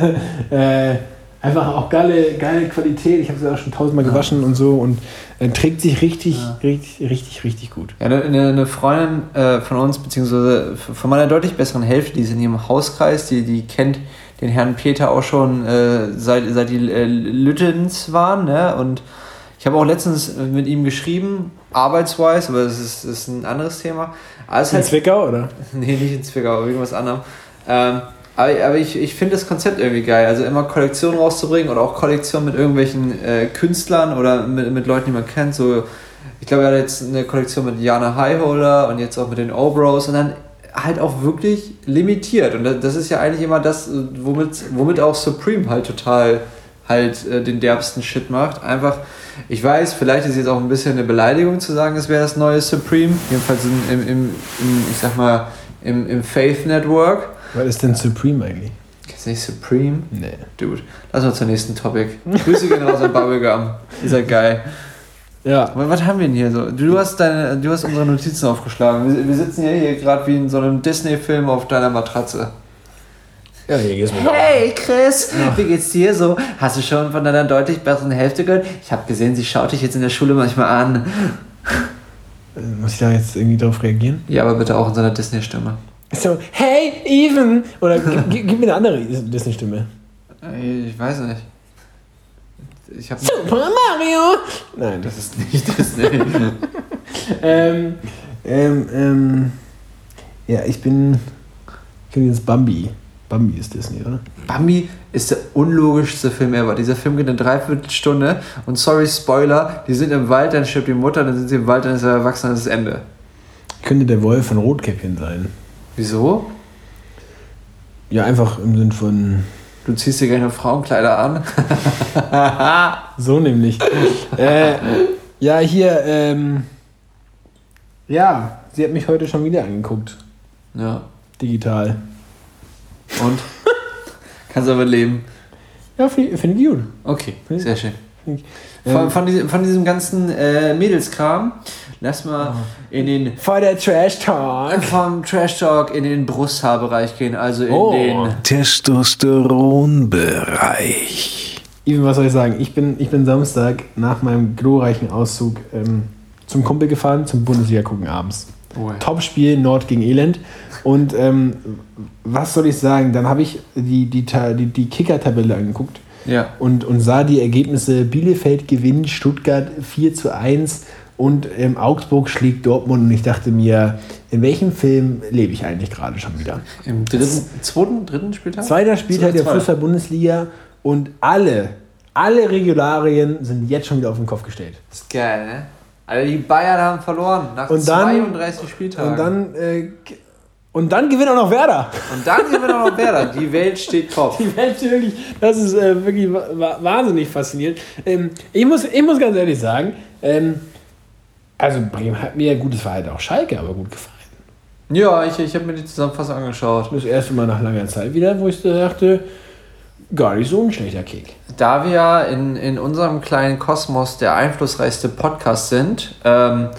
[SPEAKER 2] äh, einfach auch geile, geile Qualität. Ich habe sie auch schon tausendmal gewaschen und so und äh, trägt sich richtig, richtig, richtig, richtig gut.
[SPEAKER 3] Ja, eine, eine eine Freundin äh, von uns, beziehungsweise von meiner deutlich besseren Hälfte, die ist in ihrem Hauskreis, die, die kennt den Herrn Peter auch schon äh, seit, seit die äh, Lüttens waren. Ne? Und ich habe auch letztens mit ihm geschrieben, arbeitsweise, aber das ist, das ist ein anderes Thema. Alles
[SPEAKER 2] In
[SPEAKER 3] halt
[SPEAKER 2] Zwickau, oder?
[SPEAKER 3] Nee, nicht in Zwickau, aber irgendwas anderem. Ähm, aber, aber ich, ich finde das Konzept irgendwie geil. Also immer Kollektionen rauszubringen oder auch Kollektionen mit irgendwelchen äh, Künstlern oder mit, mit Leuten, die man kennt. So, ich glaube, er hat jetzt eine Kollektion mit Jana Highholder und jetzt auch mit den O-Bros und dann halt auch wirklich limitiert. Und das- ist ja eigentlich immer das, womit, womit auch Supreme halt total halt äh, den derbsten Shit macht. Einfach, ich weiß, vielleicht ist jetzt auch ein bisschen eine Beleidigung zu sagen, es wäre das neue Supreme. Jedenfalls im, im, im, ich sag mal, im, im Faith Network.
[SPEAKER 2] Was ist denn Supreme eigentlich?
[SPEAKER 3] Kennst du nicht Supreme?
[SPEAKER 2] Nee.
[SPEAKER 3] Dude, lass mal zum nächsten Topic. Grüße gehen raus an Bubblegum. Ist ja geil.
[SPEAKER 2] Ja,
[SPEAKER 3] Was haben wir denn hier so? Du hast, deine, du hast unsere Notizen aufgeschlagen. Wir, wir sitzen ja hier gerade wie in so einem Disney-Film auf deiner Matratze.
[SPEAKER 2] ja hier geht's mir.
[SPEAKER 3] Hey Chris, wie geht's dir so? Hast du schon von deiner deutlich besseren Hälfte gehört? Ich habe gesehen, sie schaut dich jetzt in der Schule manchmal an.
[SPEAKER 2] Äh, Muss ich da jetzt irgendwie drauf reagieren?
[SPEAKER 3] Ja, aber bitte auch in so einer Disney-Stimme.
[SPEAKER 2] So, hey, Even! Oder gib, gib gib mir eine andere Disney-Stimme.
[SPEAKER 3] Ich weiß nicht. Ich habe.
[SPEAKER 2] Super Mario! Nein, das
[SPEAKER 3] Das ist nicht Disney.
[SPEAKER 2] Ähm, ähm, ähm, ja, ich bin. Ich bin jetzt Bambi. Bambi ist Disney, oder?
[SPEAKER 3] Bambi ist der unlogischste Film ever. Dieser Film geht eine Dreiviertelstunde und sorry, Spoiler, die sind im Wald, dann stirbt die Mutter, dann sind sie im Wald, dann ist er erwachsen, dann ist das Ende.
[SPEAKER 2] könnte der Wolf von Rotkäppchen sein.
[SPEAKER 3] Wieso?
[SPEAKER 2] Ja, einfach im Sinn von.
[SPEAKER 3] Du ziehst dir gerne Frauenkleider an.
[SPEAKER 2] So nämlich. äh, ja, hier, ähm. Ja, sie hat mich heute schon wieder angeguckt.
[SPEAKER 3] Ja.
[SPEAKER 2] Digital.
[SPEAKER 3] Und? Kannst aber leben.
[SPEAKER 2] Ja, finde find ich gut.
[SPEAKER 3] Okay, sehr schön.
[SPEAKER 2] Ähm,
[SPEAKER 3] Von, von, diesem, von diesem ganzen äh, Mädelskram, lass mal in den
[SPEAKER 2] Vor der Trash Talk.
[SPEAKER 3] vom Trash Talk in den Brusthaarbereich gehen, also in
[SPEAKER 2] Oh.
[SPEAKER 3] den
[SPEAKER 1] Testosteronbereich.
[SPEAKER 2] Even, was soll ich sagen? Ich bin, ich bin Samstag nach meinem glorreichen Auszug ähm, zum Kumpel gefahren, zum Bundesliga gucken abends.
[SPEAKER 3] Oh, ja.
[SPEAKER 2] Topspiel Nord gegen Elend. Und ähm, was soll ich sagen? Dann habe ich die, die, die, die Kicker-Tabelle angeguckt
[SPEAKER 3] Ja.
[SPEAKER 2] und, und sah die Ergebnisse. Bielefeld gewinnt, Stuttgart 4 zu 1 und ähm, Augsburg schlägt Dortmund. Und ich dachte mir, in welchem Film lebe ich eigentlich gerade schon wieder?
[SPEAKER 3] Im dritten, zweiten, dritten Spieltag?
[SPEAKER 2] Zweiter Spieltag der. Fußball-Bundesliga und alle, alle Regularien sind jetzt schon wieder auf den Kopf gestellt.
[SPEAKER 3] Das ist geil, ne? Alter, die Bayern haben verloren nach
[SPEAKER 2] Und dann-
[SPEAKER 3] 32 Spieltagen.
[SPEAKER 2] Und dann, äh, und dann gewinnt auch noch Werder.
[SPEAKER 3] Und dann sind wir noch Werder. Die Welt steht Kopf.
[SPEAKER 2] Die Welt wirklich, das ist äh, wirklich wa- wa- wahnsinnig faszinierend. Ähm, ich, muss, ich muss ganz ehrlich sagen, ähm, also Bremen hat mir gutes Verhalten, auch Schalke, aber gut gefallen.
[SPEAKER 3] Ja, ich, ich habe mir die Zusammenfassung angeschaut.
[SPEAKER 2] Das erste Mal nach langer Zeit wieder, wo ich dachte, gar nicht so ein schlechter Kick.
[SPEAKER 3] Da wir ja in, in unserem kleinen Kosmos der einflussreichste Podcast sind, ähm,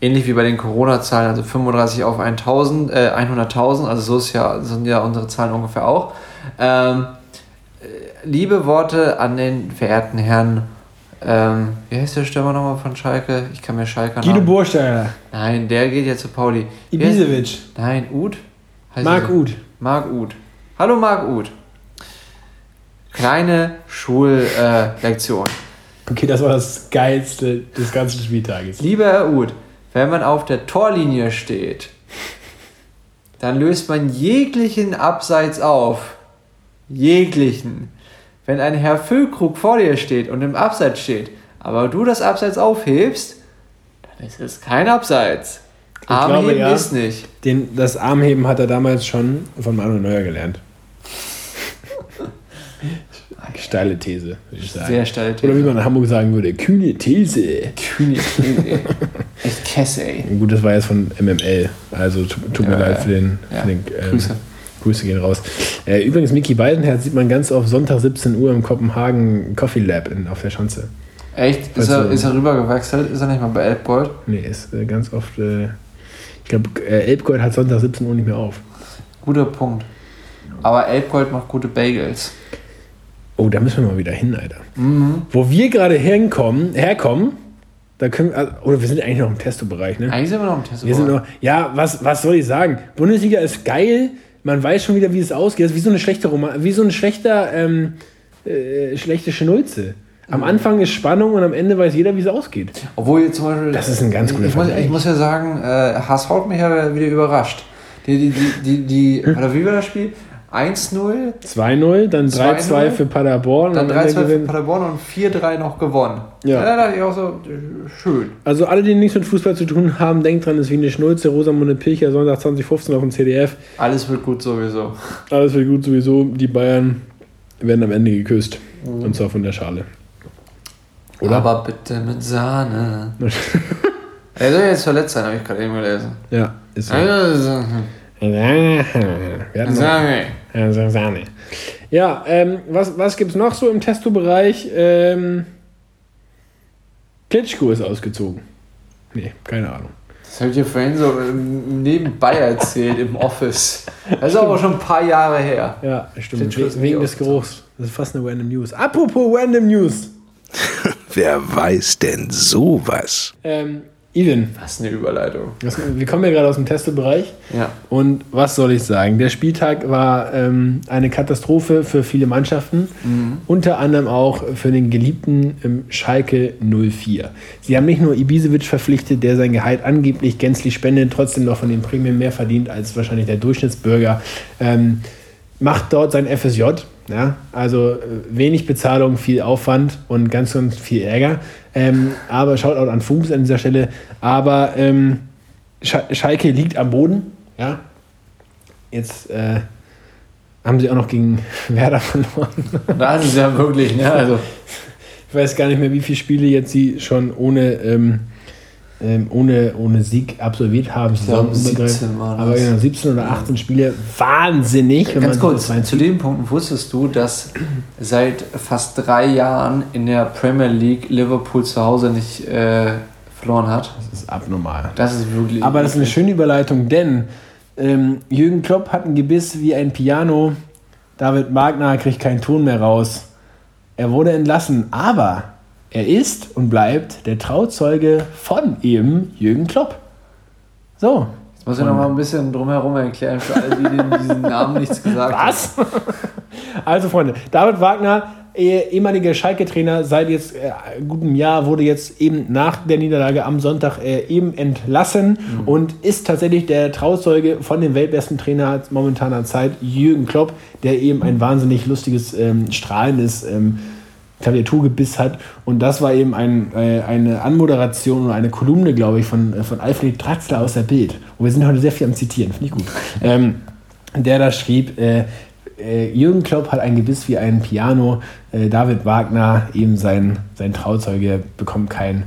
[SPEAKER 3] ähnlich wie bei den Corona-Zahlen, also 35 auf 1000, äh, 100.000, also so ist ja, sind ja unsere Zahlen ungefähr auch. Ähm, äh, liebe Worte an den verehrten Herrn, ähm, wie heißt der Stürmer nochmal von Schalke? Ich kann mir Schalke
[SPEAKER 2] Guido Bursteiner,
[SPEAKER 3] Nein, der geht ja zu Pauli. Wie heißt-
[SPEAKER 2] Ibisevic,
[SPEAKER 3] Nein, Uth? Heißt
[SPEAKER 2] Marc? Uth.
[SPEAKER 3] Marc Uth. Hallo Marc Uth. Kleine Schullektion.
[SPEAKER 2] Okay, das war das Geilste des ganzen Spieltages.
[SPEAKER 3] Lieber Herr Uth, wenn man auf der Torlinie steht, dann löst man jeglichen Abseits auf. Jeglichen. Wenn ein Herr Füllkrug vor dir steht und im Abseits steht, aber du das Abseits aufhebst, dann ist es kein Abseits.
[SPEAKER 2] glaube,
[SPEAKER 3] Armheben
[SPEAKER 2] ja.
[SPEAKER 3] ist nicht.
[SPEAKER 2] Den, das Armheben hat er damals schon von Manuel Neuer gelernt. Steile These, würde ich sagen.
[SPEAKER 3] Sehr steil.
[SPEAKER 2] Oder wie man in Hamburg sagen würde, kühne These.
[SPEAKER 3] Kühne These. Echt Kesse, ey.
[SPEAKER 2] Gut, das war jetzt von MML. Also tu- tut mir
[SPEAKER 3] Ja,
[SPEAKER 2] leid
[SPEAKER 3] ja.
[SPEAKER 2] für den,
[SPEAKER 3] Ja.
[SPEAKER 2] für den ähm,
[SPEAKER 3] Grüße.
[SPEAKER 2] Grüße gehen raus. Äh, übrigens, Mickey Weidenherz sieht man ganz oft Sonntag 17 Uhr im Kopenhagen Coffee Lab in, auf der Schanze.
[SPEAKER 3] Echt? Ist
[SPEAKER 2] Also-
[SPEAKER 3] er, ist er rübergewechselt? Ist er nicht mal bei Elbgold?
[SPEAKER 2] Nee, ist äh, ganz oft. Äh, ich glaube, äh, Elbgold hat Sonntag 17 Uhr nicht mehr auf.
[SPEAKER 3] Guter Punkt. Aber Elbgold macht gute Bagels.
[SPEAKER 2] Oh, da müssen wir mal wieder hin, Alter.
[SPEAKER 3] Mhm.
[SPEAKER 2] Wo wir gerade hinkommen, herkommen, da können also, oder wir sind eigentlich noch im Testo-Bereich, ne?
[SPEAKER 3] Eigentlich sind wir noch im Test.
[SPEAKER 2] Wir sind noch, ja, was, was soll ich sagen? Bundesliga ist geil, man weiß schon wieder, wie es ausgeht. Das ist wie so eine schlechte Roman, wie so ein schlechter, ähm, äh, schlechte Schnulze. Am Anfang ist Spannung und am Ende weiß jeder, wie es ausgeht.
[SPEAKER 3] Obwohl jetzt zum Beispiel.
[SPEAKER 2] Das ist ein ganz guter
[SPEAKER 3] ich muss, ich muss ja sagen, äh, HSV hat mich ja wieder überrascht. Die, die, die, die, die oder wie war das Spiel? 1-0,
[SPEAKER 2] 2-0, dann 3-2
[SPEAKER 3] 2-0,
[SPEAKER 2] für Paderborn.
[SPEAKER 3] dann
[SPEAKER 2] und am Ende
[SPEAKER 3] 3-2 für Paderborn und 4-3 noch gewonnen.
[SPEAKER 2] Ja.
[SPEAKER 3] da dachte ich auch so, äh, schön.
[SPEAKER 2] Also alle, die nichts mit Fußball zu tun haben, denkt dran, es ist wie eine Schnulze, Rosamunde Pilcher, Sonntag 2015 auf dem CDF.
[SPEAKER 3] Alles wird gut sowieso.
[SPEAKER 2] Alles wird gut sowieso. Die Bayern werden am Ende geküsst. Und zwar von der Schale. Oder?
[SPEAKER 3] Aber bitte mit Sahne. Er soll jetzt verletzt sein, habe ich gerade eben gelesen.
[SPEAKER 2] ja, ist so.
[SPEAKER 3] Also,
[SPEAKER 2] Wir hatten noch- Ja, Sahne. Ja, ähm, was, was gibt es noch so im Testo-Bereich? Ähm, Klitschko ist ausgezogen. Nee, keine Ahnung.
[SPEAKER 3] Das habe ich dir vorhin so ähm, nebenbei erzählt im Office. Das ist aber schon ein paar Jahre her.
[SPEAKER 2] Ja, stimmt. We wegen des Geruchs. Das ist fast eine Random News. Apropos Random News.
[SPEAKER 1] Wer weiß denn sowas?
[SPEAKER 2] Ähm, Ivan,
[SPEAKER 3] Was eine Überleitung.
[SPEAKER 2] wir kommen ja gerade aus dem Testo-Bereich.
[SPEAKER 3] Ja.
[SPEAKER 2] Und was soll ich sagen? Der Spieltag war ähm, eine Katastrophe für viele Mannschaften, unter anderem auch für den geliebten ähm, Schalke 04. Sie haben nicht nur Ibisevic verpflichtet, der sein Gehalt angeblich gänzlich spendet, trotzdem noch von den Prämien mehr verdient als wahrscheinlich der Durchschnittsbürger. Ähm, macht dort sein FSJ, ja, also äh, wenig Bezahlung, viel Aufwand und ganz, ganz viel Ärger. Ähm, aber Shoutout an Fuchs an dieser Stelle. Aber ähm, Sch Schalke liegt am Boden. Ja. Jetzt äh, haben sie auch noch gegen Werder verloren.
[SPEAKER 3] Das ist ja wirklich, ne? Also,
[SPEAKER 2] ich weiß gar nicht mehr, wie viele Spiele jetzt sie schon ohne, ähm, ähm, ohne, ohne Sieg absolviert haben.
[SPEAKER 3] glaube, 17 waren
[SPEAKER 2] Aber genau, 17 oder 18 Spiele. Wahnsinnig.
[SPEAKER 3] Ganz kurz, zu dem Punkt wusstest du, dass seit fast drei Jahren in der Premier League Liverpool zu Hause nicht äh, verloren hat?
[SPEAKER 2] Das ist abnormal.
[SPEAKER 3] Das ist wirklich.
[SPEAKER 2] Aber das ist eine schöne Überleitung, denn ähm, Jürgen Klopp hat ein Gebiss wie ein Piano. David Wagner kriegt keinen Ton mehr raus. Er wurde entlassen, aber er ist und bleibt der Trauzeuge von eben Jürgen Klopp. So.
[SPEAKER 3] Jetzt muss ich noch mal ein bisschen drumherum erklären für alle, die den- diesen Namen nichts gesagt haben.
[SPEAKER 2] Was? also, Freunde, David Wagner, eh- ehemaliger Schalke-Trainer, seit jetzt äh, gutem Jahr, wurde jetzt eben nach der Niederlage am Sonntag äh, eben entlassen und ist tatsächlich der Trauzeuge von dem weltbesten Trainer momentaner Zeit, Jürgen Klopp, der eben ein wahnsinnig lustiges, ähm, strahlendes ähm, Klaviaturgebiss hat. Und das war eben ein, äh, eine Anmoderation oder eine Kolumne, glaube ich, von, äh, von Alfred Draxler aus der Bild. Und wir sind heute sehr viel am Zitieren, finde ich gut. Ähm, der da schrieb, äh, äh, Jürgen Klopp hat ein Gebiss wie ein Piano, äh, David Wagner, eben sein, sein Trauzeuge, bekommt keinen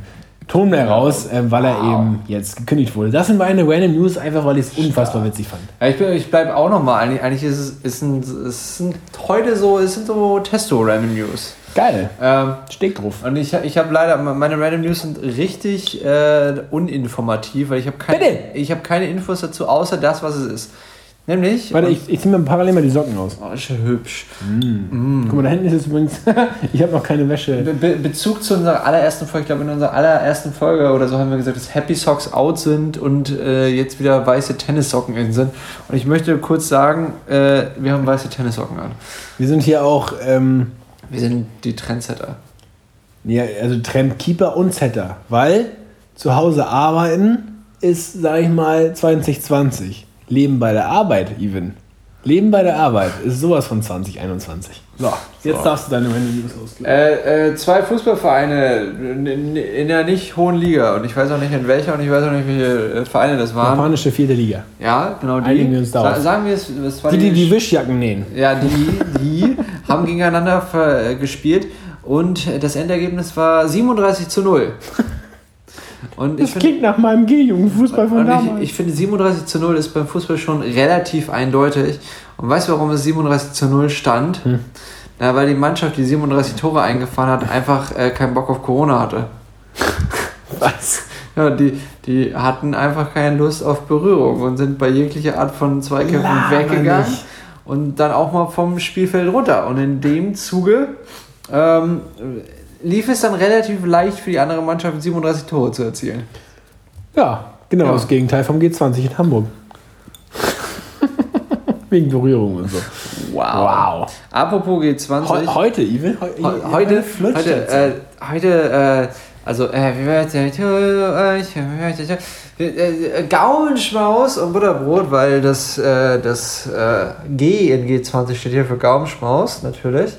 [SPEAKER 2] Ton mehr raus, äh, weil er eben jetzt gekündigt wurde. Das sind meine Random News, einfach weil ich es unfassbar witzig fand.
[SPEAKER 3] Ja, ich, bin- ich bleibe auch noch mal. Eigentlich, eigentlich ist es, ist ein, es sind heute so, es sind so Testo-Random News.
[SPEAKER 2] Geil.
[SPEAKER 3] Ähm,
[SPEAKER 2] Steck drauf.
[SPEAKER 3] und ich, ich habe leider, meine Random News sind richtig äh, uninformativ, weil ich habe keine,
[SPEAKER 2] Bitte?
[SPEAKER 3] ich hab keine Infos dazu, außer das, was es ist. Nämlich.
[SPEAKER 2] Warte, ich, ich ziehe mir parallel mal die Socken aus.
[SPEAKER 3] Oh, ist ja hübsch.
[SPEAKER 2] Guck mal, da hinten ist es übrigens, ich habe noch keine Wäsche.
[SPEAKER 3] Be Be Bezug zu unserer allerersten Folge, ich glaube in unserer allerersten Folge oder so haben wir gesagt, dass Happy Socks out sind und äh, jetzt wieder weiße Tennissocken in sind. Und ich möchte kurz sagen, äh, wir haben weiße Tennissocken an.
[SPEAKER 2] Wir sind hier auch, ähm,
[SPEAKER 3] Wir sind die Trendsetter.
[SPEAKER 2] ja, also Trendkeeper und Setter, weil zu Hause arbeiten ist, sag ich mal, 2020. Leben bei der Arbeit, even. Leben bei der Arbeit ist sowas von 2021. So, jetzt
[SPEAKER 3] So.
[SPEAKER 2] darfst du deine News ausklären.
[SPEAKER 3] Äh, äh, zwei Fußballvereine in, der nicht hohen Liga und ich weiß auch nicht in welcher und ich weiß auch nicht, welche äh, Vereine das waren.
[SPEAKER 2] Japanische vierte Liga.
[SPEAKER 3] Ja, genau die.
[SPEAKER 2] Einigen wir uns darauf.
[SPEAKER 3] Sa sagen wir es, es war
[SPEAKER 2] Die, die die Wischjacken nähen.
[SPEAKER 3] Ja, die, die haben gegeneinander äh, gespielt und das Endergebnis war 37 zu 0. Und
[SPEAKER 2] Das klingt nach meinem G-Jugendfußball von
[SPEAKER 3] und
[SPEAKER 2] damals.
[SPEAKER 3] ich, ich finde 37 zu 0 ist beim Fußball schon relativ eindeutig. Und weißt du, warum es 37 zu 0 stand?
[SPEAKER 2] Hm.
[SPEAKER 3] Na, weil die Mannschaft, die 37 Tore eingefahren hat, einfach äh, keinen Bock auf Corona hatte.
[SPEAKER 2] Was?
[SPEAKER 3] Ja, die, die hatten einfach keine Lust auf Berührung und sind bei jeglicher Art von Zweikämpfen weggegangen
[SPEAKER 2] nicht.
[SPEAKER 3] Und dann auch mal vom Spielfeld runter. Und in dem Zuge ähm, lief es dann relativ leicht für die andere Mannschaft, 37 Tore zu erzielen.
[SPEAKER 2] Ja, genau
[SPEAKER 3] Ja.
[SPEAKER 2] das Gegenteil vom G20 in Hamburg. Wegen Berührung und so. Wow.
[SPEAKER 3] Apropos G20.
[SPEAKER 2] Heu- heute, Ivan? Ivan
[SPEAKER 3] heute, heute, äh, heute, äh, also, äh, wie wird euch, äh, Gaumenschmaus und Butterbrot, weil das, äh, das äh, G in G20 steht hier für Gaumenschmaus, natürlich,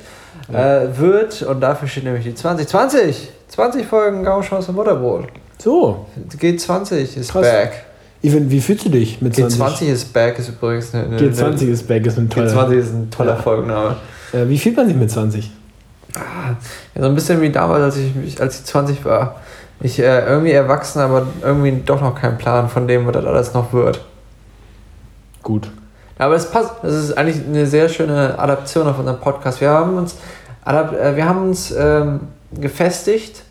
[SPEAKER 3] äh, wird, und dafür steht nämlich die 20, 20, 20 Folgen Gaumenschmaus und Butterbrot.
[SPEAKER 2] So,
[SPEAKER 3] G20 ist
[SPEAKER 2] Krass.
[SPEAKER 3] back.
[SPEAKER 2] Ivan, wie fühlst du dich mit 20?
[SPEAKER 3] G20 ist back, ist übrigens eine, eine
[SPEAKER 2] G20 ist back, ist ein toller.
[SPEAKER 3] G20 ist ein toller
[SPEAKER 2] Ja.
[SPEAKER 3] Folgenname.
[SPEAKER 2] Äh, wie fühlt man sich mit 20?
[SPEAKER 3] Ja, so ein bisschen wie damals, als ich, mich- als ich 20 war. Ich äh, irgendwie erwachsen, aber irgendwie doch noch keinen Plan von dem, was das alles noch wird.
[SPEAKER 2] Gut.
[SPEAKER 3] Aber es passt. Das ist eigentlich eine sehr schöne Adaption auf unseren Podcast. Wir haben uns, äh, wir haben uns ähm, gefestigt,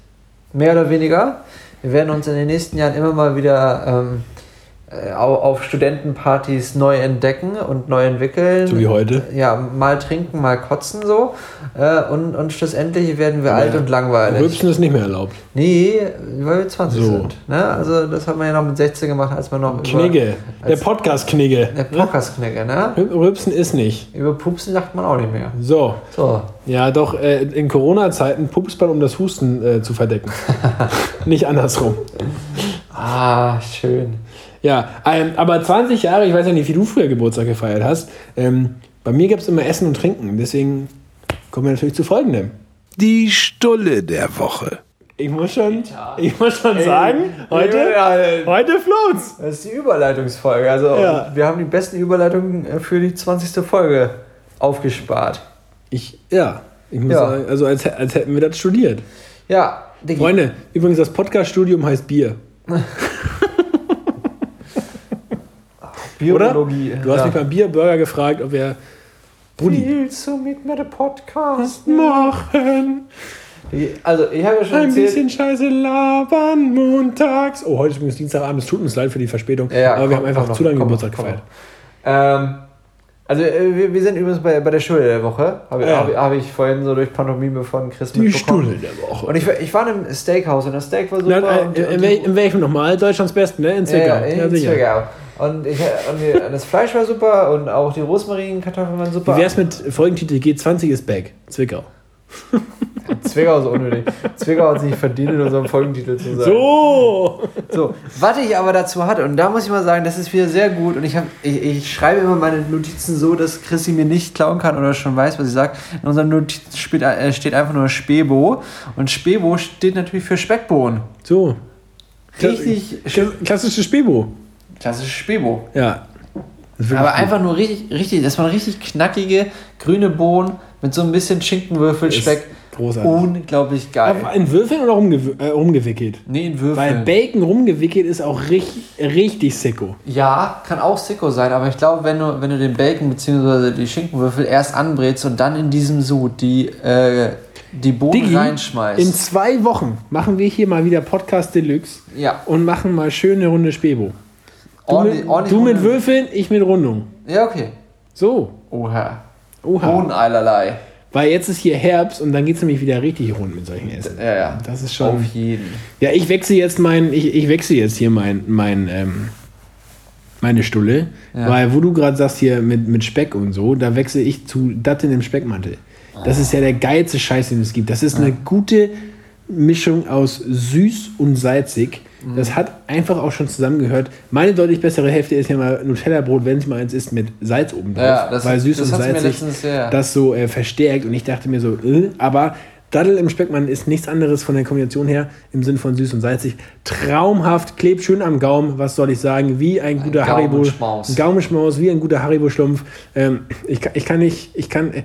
[SPEAKER 3] mehr oder weniger. Wir werden uns in den nächsten Jahren immer mal wieder ähm, äh, auf Studentenpartys neu entdecken und neu entwickeln.
[SPEAKER 2] So wie heute.
[SPEAKER 3] Ja, mal trinken, mal kotzen so. Äh, und, und schlussendlich werden wir
[SPEAKER 2] Aber
[SPEAKER 3] alt und langweilig.
[SPEAKER 2] Rülpsen ist nicht mehr erlaubt.
[SPEAKER 3] Nee, weil wir 20
[SPEAKER 2] So.
[SPEAKER 3] sind. Ne? Also das hat man ja noch mit 16 gemacht, als man noch über,
[SPEAKER 2] Knigge. Der
[SPEAKER 3] als-
[SPEAKER 2] Podcast-Knigge.
[SPEAKER 3] der Podcast-Knigge, ne?
[SPEAKER 2] Rülpsen ist nicht.
[SPEAKER 3] Über Pupsen sagt man auch nicht mehr.
[SPEAKER 2] So.
[SPEAKER 3] So.
[SPEAKER 2] Ja, doch, äh, in Corona-Zeiten pupst man, um das Husten äh, zu verdecken. nicht andersrum.
[SPEAKER 3] Ah, schön.
[SPEAKER 2] Ja, ähm, aber 20 Jahre, ich weiß ja nicht, wie du früher Geburtstag gefeiert hast. Ähm, bei mir gab es immer Essen und Trinken. Deswegen kommen wir natürlich zu folgendem.
[SPEAKER 1] Die Stulle der Woche.
[SPEAKER 2] Ich muss schon, ich muss schon sagen, heute,
[SPEAKER 3] Ja,
[SPEAKER 2] heute floats.
[SPEAKER 3] Das ist die Überleitungsfolge. Also
[SPEAKER 2] Ja.
[SPEAKER 3] wir haben die besten Überleitungen äh, für die 20. Folge aufgespart.
[SPEAKER 2] Ich, ja, ich muss
[SPEAKER 3] Ja.
[SPEAKER 2] sagen, also als, als hätten wir das studiert.
[SPEAKER 3] Ja.
[SPEAKER 2] Freunde, übrigens, das Podcast-Studium heißt Bier.
[SPEAKER 3] Biologie.
[SPEAKER 2] Du hast
[SPEAKER 3] ja.
[SPEAKER 2] mich beim Bierburger gefragt, ob wir Brudi
[SPEAKER 3] Willst du mit mir den Podcast
[SPEAKER 2] machen.
[SPEAKER 3] Also, ich habe ja schon
[SPEAKER 2] Ein
[SPEAKER 3] erzählt.
[SPEAKER 2] bisschen Scheiße labern montags. Oh, heute ist übrigens Dienstagabend. Es tut uns leid für die Verspätung.
[SPEAKER 3] Ja,
[SPEAKER 2] aber wir
[SPEAKER 3] komm,
[SPEAKER 2] haben einfach
[SPEAKER 3] komm
[SPEAKER 2] zu
[SPEAKER 3] noch,
[SPEAKER 2] lange
[SPEAKER 3] komm noch,
[SPEAKER 2] Geburtstag
[SPEAKER 3] komm
[SPEAKER 2] gefeiert.
[SPEAKER 3] Ähm, also, äh, wir, wir sind übrigens bei, bei der Schule der Woche. Habe
[SPEAKER 2] Ja.
[SPEAKER 3] hab, hab ich vorhin so durch Pantomime von Chris
[SPEAKER 2] Die. Stunde der Woche.
[SPEAKER 3] Und ich, war- ich war in einem Steakhouse und das Steak war super.
[SPEAKER 2] Na,
[SPEAKER 3] und,
[SPEAKER 2] äh,
[SPEAKER 3] und
[SPEAKER 2] in, in welchem nochmal? Deutschlands Besten, ne? In Zwickau.
[SPEAKER 3] Ja, in
[SPEAKER 2] sicher.
[SPEAKER 3] Zwickau. Und, ich, und das Fleisch war super und auch die Rosmarinkartoffeln waren super.
[SPEAKER 2] Wie wär's mit Folgentitel G20 ist back? Zwickau.
[SPEAKER 3] Zwickau ist unnötig. Zwickau hat sich nicht verdient, in unserem Folgentitel zu sein.
[SPEAKER 2] So!
[SPEAKER 3] So, was ich aber dazu hatte, und da muss ich mal sagen, das ist wieder sehr gut. Und ich, hab, ich, ich schreibe immer meine Notizen so, dass Chrissy mir nicht klauen kann oder schon weiß, was ich sage. In unseren Notizen steht, äh, steht einfach nur Spebo. Und Spebo steht natürlich für Speckbohnen.
[SPEAKER 2] So.
[SPEAKER 3] Richtig
[SPEAKER 2] Kla- Klassische Spebo.
[SPEAKER 3] Klassisches Spebo.
[SPEAKER 2] Ja.
[SPEAKER 3] Aber
[SPEAKER 2] gut.
[SPEAKER 3] einfach nur richtig, richtig, das waren richtig knackige grüne Bohnen mit so ein bisschen Schinkenwürfel,
[SPEAKER 2] Ist
[SPEAKER 3] Speck.
[SPEAKER 2] großartig.
[SPEAKER 3] Unglaublich geil.
[SPEAKER 2] Aber in Würfeln oder rumgew äh, rumgewickelt?
[SPEAKER 3] Nee, in Würfeln.
[SPEAKER 2] Weil Bacon rumgewickelt ist auch richtig, richtig sicko.
[SPEAKER 3] Ja, kann auch Sicko sein, aber ich glaube, wenn du, wenn du den Bacon bzw. die Schinkenwürfel erst anbrätst und dann in diesem Sud die, äh, die Bohnen
[SPEAKER 2] Diggi,
[SPEAKER 3] reinschmeißt.
[SPEAKER 2] In zwei Wochen machen wir hier mal wieder Podcast Deluxe
[SPEAKER 3] ja,
[SPEAKER 2] und machen mal schön eine Runde Spebo. Du,
[SPEAKER 3] ordentlich,
[SPEAKER 2] mit,
[SPEAKER 3] ordentlich
[SPEAKER 2] du mit Würfeln, ich mit Rundung.
[SPEAKER 3] Ja, okay.
[SPEAKER 2] So.
[SPEAKER 3] Oha.
[SPEAKER 2] Oha.
[SPEAKER 3] Bohneneilerlei.
[SPEAKER 2] Weil jetzt ist hier Herbst und dann geht es nämlich wieder richtig rund mit solchen Essen.
[SPEAKER 3] Ja, ja.
[SPEAKER 2] Das ist schon.
[SPEAKER 3] Auf jeden.
[SPEAKER 2] Ja, ich wechsle jetzt mein, ich, ich wechsle jetzt hier mein, mein, ähm, meine Stulle,
[SPEAKER 3] Ja.
[SPEAKER 2] weil wo du gerade sagst hier mit, mit Speck und so, da wechsle ich zu Datteln im Speckmantel. Das ist ja der geilste Scheiß, den es gibt. Das ist eine gute Mischung aus süß und salzig.
[SPEAKER 3] Mhm.
[SPEAKER 2] Das hat einfach auch schon zusammengehört. Meine deutlich bessere Hälfte ist ja mal Nutella-Brot, wenn es mal eins ist, mit Salz oben drauf.
[SPEAKER 3] Ja, das-
[SPEAKER 2] weil süß
[SPEAKER 3] das
[SPEAKER 2] und salzig
[SPEAKER 3] letztens, ja.
[SPEAKER 2] das so äh, verstärkt. Und ich dachte mir so, äh, aber Daddel im Speckmann ist nichts anderes von der Kombination her im Sinn von süß und salzig. Traumhaft, klebt schön am Gaumen, was soll ich sagen, wie ein guter Haribo.
[SPEAKER 3] Gaumenschmaus.
[SPEAKER 2] Ein Gaumenschmaus, wie ein guter Haribo-Schlumpf. Ähm, ich, kann- ich kann nicht, ich kann, äh,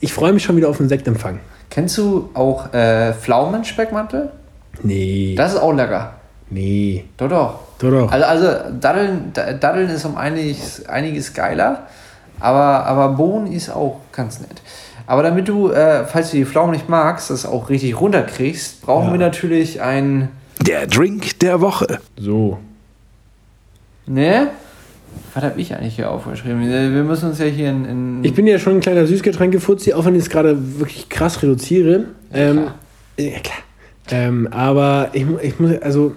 [SPEAKER 2] ich freue mich schon wieder auf den Sektempfang.
[SPEAKER 3] Kennst du auch äh, Pflaumenspeckmantel?
[SPEAKER 2] Nee,
[SPEAKER 3] Das ist auch lecker.
[SPEAKER 2] Nee,
[SPEAKER 3] Doch, doch.
[SPEAKER 2] doch, doch.
[SPEAKER 3] Also, also Daddeln, Da- Daddeln ist um einiges, einiges geiler, aber, aber Bohnen ist auch ganz nett. Aber damit du, äh, falls du die Pflaumen nicht magst, das auch richtig runterkriegst, brauchen
[SPEAKER 2] Ja.
[SPEAKER 3] wir natürlich ein.
[SPEAKER 1] Der Drink der Woche.
[SPEAKER 2] So.
[SPEAKER 3] Ne? Was habe ich eigentlich hier aufgeschrieben? Wir müssen uns ja hier in. in
[SPEAKER 2] Ich bin ja schon ein kleiner Süßgetränkefuzzi, auch wenn ich es gerade wirklich krass reduziere. ähm,
[SPEAKER 3] klar.
[SPEAKER 2] ja, klar. Ähm, aber ich, ich muss, also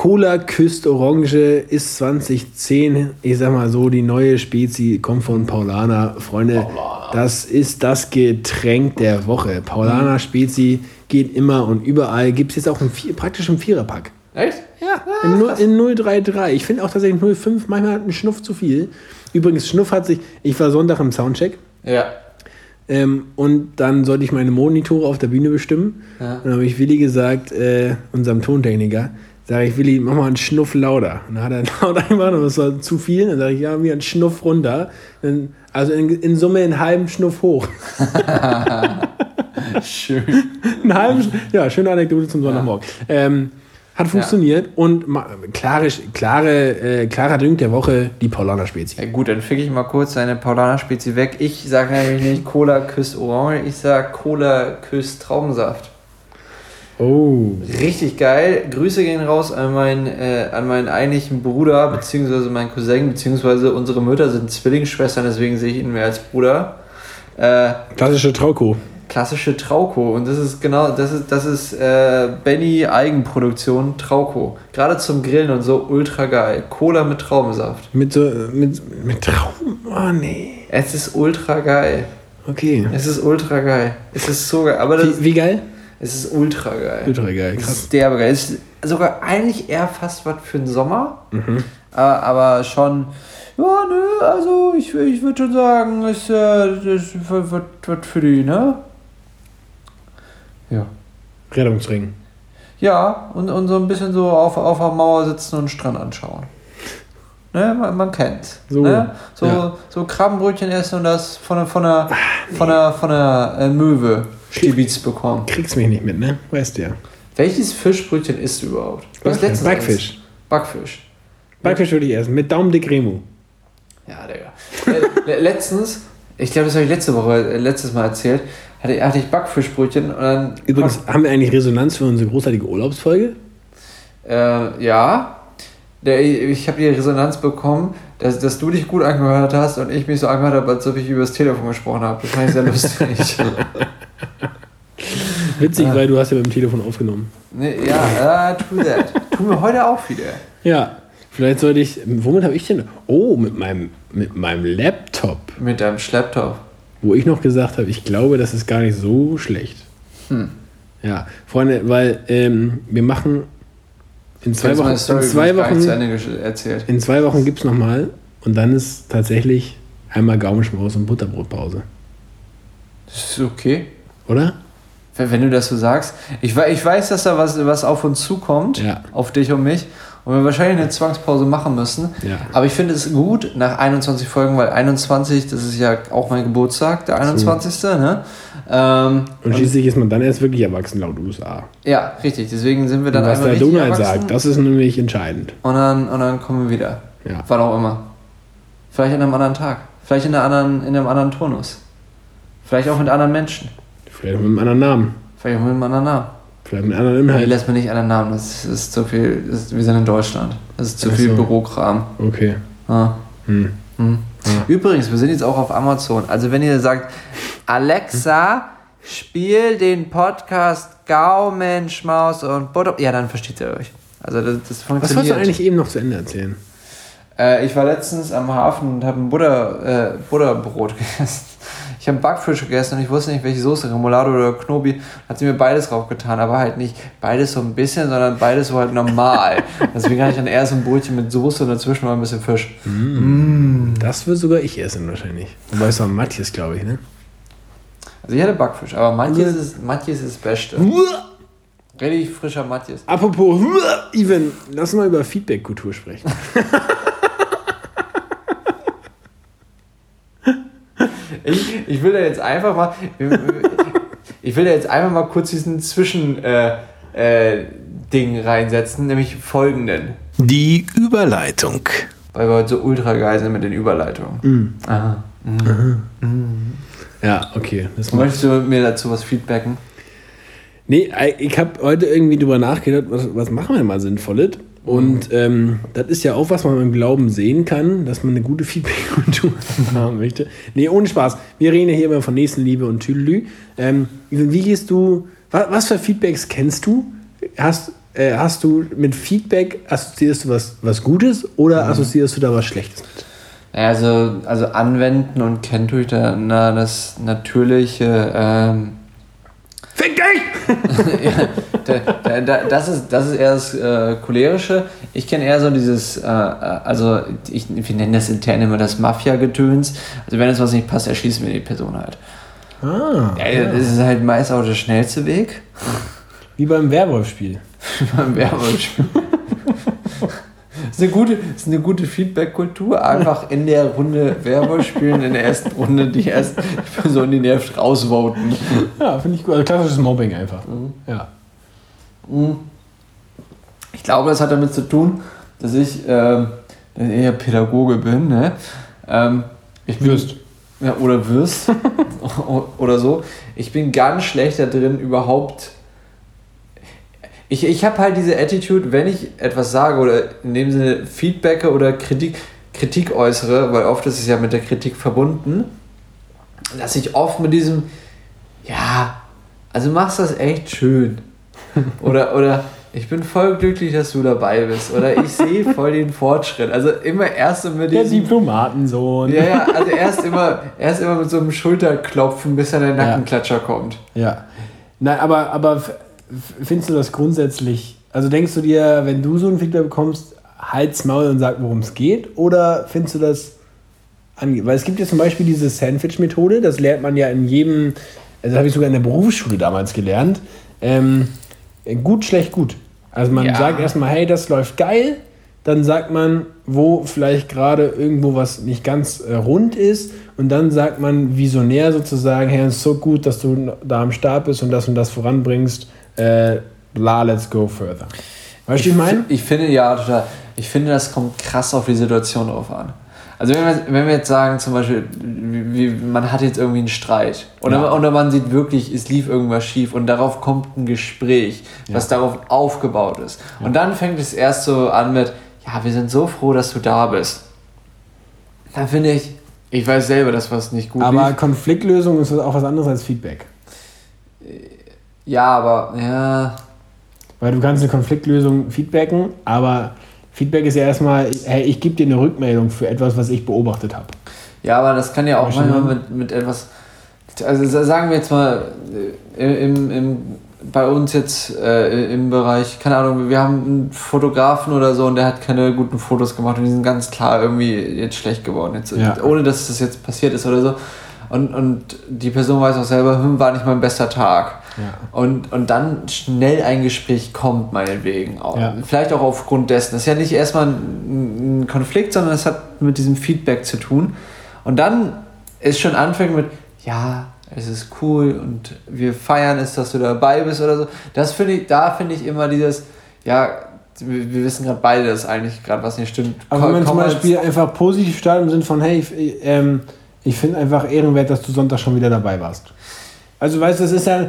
[SPEAKER 2] Cola küsst Orange ist 2010, ich sag mal so, die neue Spezie kommt von Paulaner. Freunde, das ist das Getränk der Woche. Paulaner Spezie geht immer und überall. Gibt es jetzt auch Vier- praktisch im Viererpack.
[SPEAKER 3] Echt?
[SPEAKER 2] Ja, in, null- in 033. Ich finde auch tatsächlich 05 manchmal hat ein Schnuff zu viel. Übrigens, Schnuff hat sich, ich war Sonntag im Soundcheck
[SPEAKER 3] Ja.
[SPEAKER 2] ähm, und dann sollte ich meine Monitore auf der Bühne bestimmen.
[SPEAKER 3] Ja.
[SPEAKER 2] Und dann habe ich Willi gesagt, äh, unserem Tontechniker, sage ich, Willi, mach mal einen Schnuff lauter. Und dann hat er lauter gemacht und das war zu viel. Dann sage ich, ja, mir einen Schnuff runter. Dann, also in, in Summe einen halben Schnuff hoch.
[SPEAKER 3] Schön.
[SPEAKER 2] einen halben, ja, schöne Anekdote zum Sonntagmorgen. Ähm, hat funktioniert und ma- klare, klare, äh, klarer Drink der Woche, die Paulaner Spezie.
[SPEAKER 3] Ja, gut, dann fick ich mal kurz deine Paulaner-Spezie weg. Ich sage nämlich nicht Cola küsst Orange, ich sag Cola küsst Traubensaft.
[SPEAKER 2] Oh.
[SPEAKER 3] Richtig geil. Grüße gehen raus an meinen, äh, an meinen eigentlichen Bruder, beziehungsweise meinen Cousin, beziehungsweise unsere Mütter sind Zwillingsschwestern, deswegen sehe ich ihn mehr als Bruder. Äh,
[SPEAKER 2] Klassische Trauko.
[SPEAKER 3] klassische Trauko. Und das ist genau, das ist, das ist äh, Benny Eigenproduktion Trauko. Gerade zum Grillen und so ultra geil. Cola mit Traubensaft.
[SPEAKER 2] Mit so, mit, mit Traum. Oh nee.
[SPEAKER 3] Es ist ultra geil.
[SPEAKER 2] Okay.
[SPEAKER 3] Es ist ultra geil. Es ist so geil. Aber
[SPEAKER 2] Wie, wie geil?
[SPEAKER 3] Es ist ultra geil.
[SPEAKER 2] Ultra geil,
[SPEAKER 3] Es
[SPEAKER 2] krass.
[SPEAKER 3] ist derbe geil. Es ist sogar eigentlich eher fast was für den Sommer.
[SPEAKER 2] Mhm.
[SPEAKER 3] Aber, aber schon. Ja, nö, also ich, ich würde schon sagen, ist, äh, was, für die, ne? Ja.
[SPEAKER 2] Rettungsring.
[SPEAKER 3] Ja, und, und so ein bisschen so auf, auf der Mauer sitzen und Strand anschauen. Ne, man, man kennt's.
[SPEAKER 2] So,
[SPEAKER 3] ne? so,
[SPEAKER 2] ja.
[SPEAKER 3] so Krabbenbrötchen essen und das von, der- von der, von der, von der äh, Möwe Stibitz bekommen.
[SPEAKER 2] Kriegst mich nicht mit, ne? Weißt du ja.
[SPEAKER 3] Welches Fischbrötchen isst du überhaupt? Du hast
[SPEAKER 2] Backfisch.
[SPEAKER 3] eins. Backfisch.
[SPEAKER 2] Backfisch würde ich essen. Mit Daumendick Remo.
[SPEAKER 3] Ja, Digga. Le- letztens, ich glaube, das habe ich letzte Woche, äh, letztes Mal erzählt, hatte, hatte ich Backfischbrötchen und dann.
[SPEAKER 2] Übrigens, haben wir eigentlich Resonanz für unsere großartige Urlaubsfolge?
[SPEAKER 3] Äh, ja. Der, ich habe die Resonanz bekommen, dass, dass du dich gut angehört hast und ich mich so angehört habe, als ob ich über das Telefon gesprochen habe. Das fand ich sehr lustig.
[SPEAKER 2] Witzig, weil du hast ja beim Telefon aufgenommen.
[SPEAKER 3] nee, ja, äh, true that. Tun wir heute auch wieder.
[SPEAKER 2] Ja. Vielleicht sollte ich. Womit habe ich denn? Oh, mit meinem, mit meinem Laptop.
[SPEAKER 3] Mit deinem Schlepptop.
[SPEAKER 2] Wo ich noch gesagt habe, ich glaube, das ist gar nicht so schlecht.
[SPEAKER 3] Hm.
[SPEAKER 2] Ja, Freunde, weil ähm, wir machen in zwei Wochen,
[SPEAKER 3] Story
[SPEAKER 2] in zwei
[SPEAKER 3] nicht zu
[SPEAKER 2] Wochen,
[SPEAKER 3] Ende erzählt.
[SPEAKER 2] in zwei Wochen gibt es nochmal und dann ist tatsächlich einmal Gaumenschmaus und Butterbrotpause.
[SPEAKER 3] Das ist okay.
[SPEAKER 2] Oder?
[SPEAKER 3] Wenn du das so sagst. Ich, ich weiß, dass da was, was auf uns zukommt,
[SPEAKER 2] Ja.
[SPEAKER 3] auf dich und mich, und wir wahrscheinlich eine Zwangspause machen müssen.
[SPEAKER 2] Ja.
[SPEAKER 3] Aber ich finde es gut nach 21 Folgen, weil 21, das ist ja auch mein Geburtstag, der 21. Ne? Ähm,
[SPEAKER 2] Und schließlich ist man dann erst wirklich erwachsen laut USA.
[SPEAKER 3] ja, richtig. Deswegen sind wir dann
[SPEAKER 2] Und was der Donald sagt, das ist nämlich entscheidend.
[SPEAKER 3] Und dann, und dann kommen wir wieder.
[SPEAKER 2] Ja.
[SPEAKER 3] Wann auch immer. Vielleicht an einem anderen Tag. Vielleicht in, einer anderen, in einem anderen Turnus. Vielleicht auch mit anderen Menschen.
[SPEAKER 2] Vielleicht auch mit einem anderen Namen.
[SPEAKER 3] Vielleicht auch mit einem anderen Namen.
[SPEAKER 2] Vielleicht mit einem anderen
[SPEAKER 3] Nee,
[SPEAKER 2] Inhalt.
[SPEAKER 3] lässt mir nicht anderen Namen. Das ist zu viel. Ist, wir sind in Deutschland. Das ist zu
[SPEAKER 2] Ach
[SPEAKER 3] viel
[SPEAKER 2] so.
[SPEAKER 3] Bürokram.
[SPEAKER 2] Okay.
[SPEAKER 3] Ja.
[SPEAKER 2] Hm.
[SPEAKER 3] Hm. Übrigens, wir sind jetzt auch auf Amazon. Also wenn ihr sagt, Alexa, spiel den Podcast Gau, Mensch, Maus und Butter. Ja, dann versteht ihr euch. Also das, das
[SPEAKER 2] Was
[SPEAKER 3] funktioniert.
[SPEAKER 2] wolltest du eigentlich eben noch zu Ende erzählen?
[SPEAKER 3] Äh, ich war letztens am Hafen und habe ein Butter, äh, Butterbrot gegessen. Ich habe Backfisch gegessen und ich wusste nicht, welche Soße, Remoulade oder Knobi. Hat sie mir beides draufgetan, aber halt nicht beides so ein bisschen, sondern beides so halt normal. Deswegen hatte ich dann eher so ein Brötchen mit Soße und dazwischen war ein bisschen Fisch.
[SPEAKER 2] Das würde sogar ich essen wahrscheinlich. Wobei es war Matthias, glaube ich, ne?
[SPEAKER 3] Also ich hatte Backfisch, aber manches ist, manches ist das Beste. Richtig frischer Matjes.
[SPEAKER 2] Apropos, Ivan, lass mal über Feedback-Kultur sprechen.
[SPEAKER 3] Ich, ich will da jetzt einfach mal. Ich will da jetzt einfach mal kurz diesen Zwischen. Äh, äh, Ding reinsetzen, nämlich folgenden.
[SPEAKER 1] Die Überleitung.
[SPEAKER 3] Weil wir heute so ultra geil sind mit den Überleitungen. Aha.
[SPEAKER 2] Ja, okay. Das
[SPEAKER 3] Möchtest du mir dazu was feedbacken?
[SPEAKER 2] Nee, ich habe heute irgendwie drüber nachgedacht, was, was machen wir mal Sinnvolles. Und ähm, das ist ja auch, was man im Glauben sehen kann, dass man eine gute Feedback-Kultur haben möchte. Nee, ohne Spaß. Wir reden ja hier immer von Nächstenliebe und Tüdelü. Ähm, wie gehst du, was, was für Feedbacks kennst du? Hast, äh, hast du mit Feedback, assoziierst du was, was Gutes oder assoziierst du da was Schlechtes mit?
[SPEAKER 3] Ja, Also, also anwenden und kennt tue ich da na, das natürliche. Ähm,
[SPEAKER 2] Fick dich!
[SPEAKER 3] da, da, da, das, ist, das ist eher das äh, cholerische. Ich kenne eher so dieses, äh, äh, also ich, wir nennen das intern immer das Mafia-Getöns. Also wenn es was nicht passt, erschießen wir die Person halt.
[SPEAKER 2] Ah,
[SPEAKER 3] Ja, Das ist halt meist auch der schnellste Weg.
[SPEAKER 2] wie beim Werwolf-Spiel.
[SPEAKER 3] beim Werwolf-Spiel. Das ist eine gute, das ist eine gute Feedback-Kultur. Einfach in der Runde Werwolf spielen, in der ersten Runde die erste Person, die nervt, rausvoten.
[SPEAKER 2] Ja, finde ich gut. Also klassisches Mobbing einfach. Ja.
[SPEAKER 3] Ich glaube, das hat damit zu tun, dass ich ähm, eher Pädagoge bin. Ne? Ähm, ich bin,
[SPEAKER 2] Wirst.
[SPEAKER 3] Ja, oder wirst. oder so. Ich bin ganz schlecht da drin, überhaupt. Ich, ich habe halt diese Attitude, wenn ich etwas sage oder in dem Sinne Feedbacke oder Kritik, Kritik äußere, weil oft ist es ja mit der Kritik verbunden, dass ich oft mit diesem, ja, also machst das echt schön. Oder, oder ich bin voll glücklich, dass du dabei bist. Oder ich sehe voll den Fortschritt. Also immer erst mit
[SPEAKER 2] Der
[SPEAKER 3] diesem.
[SPEAKER 2] Diplomatensohn.
[SPEAKER 3] Ja, ja, also erst immer, erst immer mit so einem Schulterklopfen, bis dann der Nackenklatscher kommt.
[SPEAKER 2] Ja. Nein, aber, aber findest du das grundsätzlich, also denkst du dir, wenn du so ein Feedback bekommst, halt's Maul und sag, worum es geht? Oder findest du das, ange weil es gibt ja zum Beispiel diese Sandwich-Methode, das lernt man ja in jedem, also habe ich sogar in der Berufsschule damals gelernt. Ähm, äh, gut, schlecht, gut. Also man
[SPEAKER 3] Ja.
[SPEAKER 2] sagt erstmal, hey, das läuft geil. Dann sagt man, wo vielleicht gerade irgendwo was nicht ganz äh, rund ist. Und dann sagt man visionär sozusagen, hey, es ist so gut, dass du da am Start bist und das und das voranbringst. Äh, bla, let's go further. Weißt du, wie ich meine?
[SPEAKER 3] Ich finde, ja, total. Ich finde, das kommt krass auf die Situation drauf an. Also wenn wir, wenn wir jetzt sagen, zum Beispiel, wie, man hat jetzt irgendwie einen Streit oder,
[SPEAKER 2] Ja.
[SPEAKER 3] oder man sieht wirklich, es lief irgendwas schief und darauf kommt ein Gespräch, was darauf aufgebaut ist. Und dann fängt es erst so an mit, ja, wir sind so froh, dass du da bist. Dann finde ich, ich weiß selber, dass was nicht gut
[SPEAKER 2] Aber
[SPEAKER 3] lief.
[SPEAKER 2] Konfliktlösung ist auch was anderes als Feedback.
[SPEAKER 3] Ja, aber, ja,
[SPEAKER 2] Weil du kannst eine Konfliktlösung feedbacken, aber Feedback ist ja erstmal, hey, ich gebe dir eine Rückmeldung für etwas, was ich beobachtet habe.
[SPEAKER 3] Ja, aber das kann ja auch manchmal
[SPEAKER 2] ne?
[SPEAKER 3] mit, mit etwas. Also sa- sagen wir jetzt mal, äh, im, im, bei uns jetzt äh, im Bereich, keine Ahnung, wir haben einen Fotografen oder so und der hat keine guten Fotos gemacht und die sind ganz klar irgendwie jetzt schlecht geworden. Jetzt,
[SPEAKER 2] Ja.
[SPEAKER 3] Ohne dass das jetzt passiert ist oder so. Und, und die Person weiß auch selber, hm, war nicht mein bester Tag.
[SPEAKER 2] Ja.
[SPEAKER 3] Und, und dann schnell ein Gespräch kommt, meinetwegen. Auch.
[SPEAKER 2] Ja.
[SPEAKER 3] Vielleicht auch aufgrund dessen. Das ist ja nicht erstmal ein, ein Konflikt, sondern es hat mit diesem Feedback zu tun. Und dann ist schon anfängt mit, ja, es ist cool und wir feiern es, dass du dabei bist oder so. Das finde ich, da finde ich immer dieses, ja, wir, wir wissen gerade beide, dass eigentlich gerade was nicht stimmt.
[SPEAKER 2] Aber wenn man zum Beispiel einfach positiv startet im Sinne von, hey, ich, ähm, ich finde einfach ehrenwert, dass du Sonntag schon wieder dabei warst. Also weißt du, das ist ja,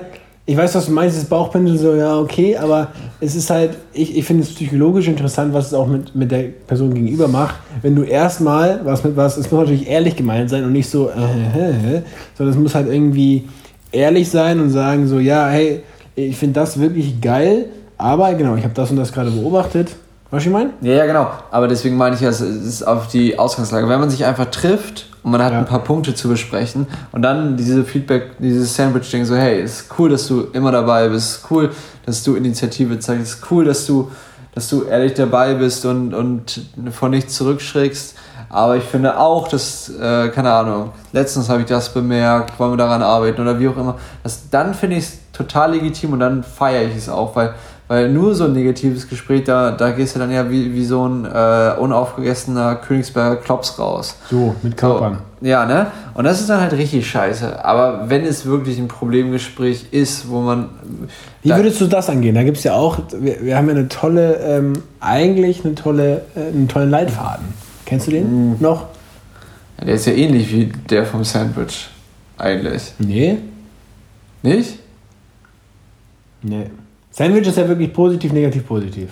[SPEAKER 2] ich weiß, was du meinst, das Bauchpendel so, ja, okay, aber es ist halt, ich, ich finde es psychologisch interessant, was es auch mit, mit der Person gegenüber macht. Wenn du erstmal was mit was, es muss natürlich ehrlich gemeint sein und nicht so, äh, äh, äh, sondern es muss halt irgendwie ehrlich sein und sagen so, ja, hey, ich finde das wirklich geil, aber genau, ich habe das und das gerade beobachtet. Weißt du, was ich meine?
[SPEAKER 3] Ja, ja, genau. Aber deswegen meine ich ja, es ist auf die Ausgangslage. Wenn man sich einfach trifft und man hat
[SPEAKER 2] Ja.
[SPEAKER 3] ein paar Punkte zu besprechen und dann diese Feedback, dieses Sandwich-Ding so, hey, es ist cool, dass du immer dabei bist, es ist cool, dass du Initiative zeigst, es ist cool, dass du, dass du ehrlich dabei bist und, und von nichts zurückschrägst. Aber ich finde auch, dass, äh, keine Ahnung, letztens habe ich das bemerkt, wollen wir daran arbeiten oder wie auch immer. Das, dann finde ich es total legitim und dann feiere ich es auch, weil, weil nur so ein negatives Gespräch, da, da gehst du dann ja wie, wie so ein äh, unaufgegessener Königsberger Klops raus.
[SPEAKER 2] So, mit Körpern.
[SPEAKER 3] So, ja, ne? Und das ist dann halt richtig scheiße. Aber wenn es wirklich ein Problemgespräch ist, wo man.
[SPEAKER 2] Wie würdest du das angehen? Da gibt es ja auch, wir, wir haben ja eine tolle, ähm, eigentlich eine tolle, äh, einen tollen Leitfaden. Kennst du den noch?
[SPEAKER 3] Ja, der ist ja ähnlich wie der vom Sandwich. Eigentlich.
[SPEAKER 2] Nee.
[SPEAKER 3] Nicht?
[SPEAKER 2] Nee. Sandwich ist ja wirklich positiv, negativ, positiv.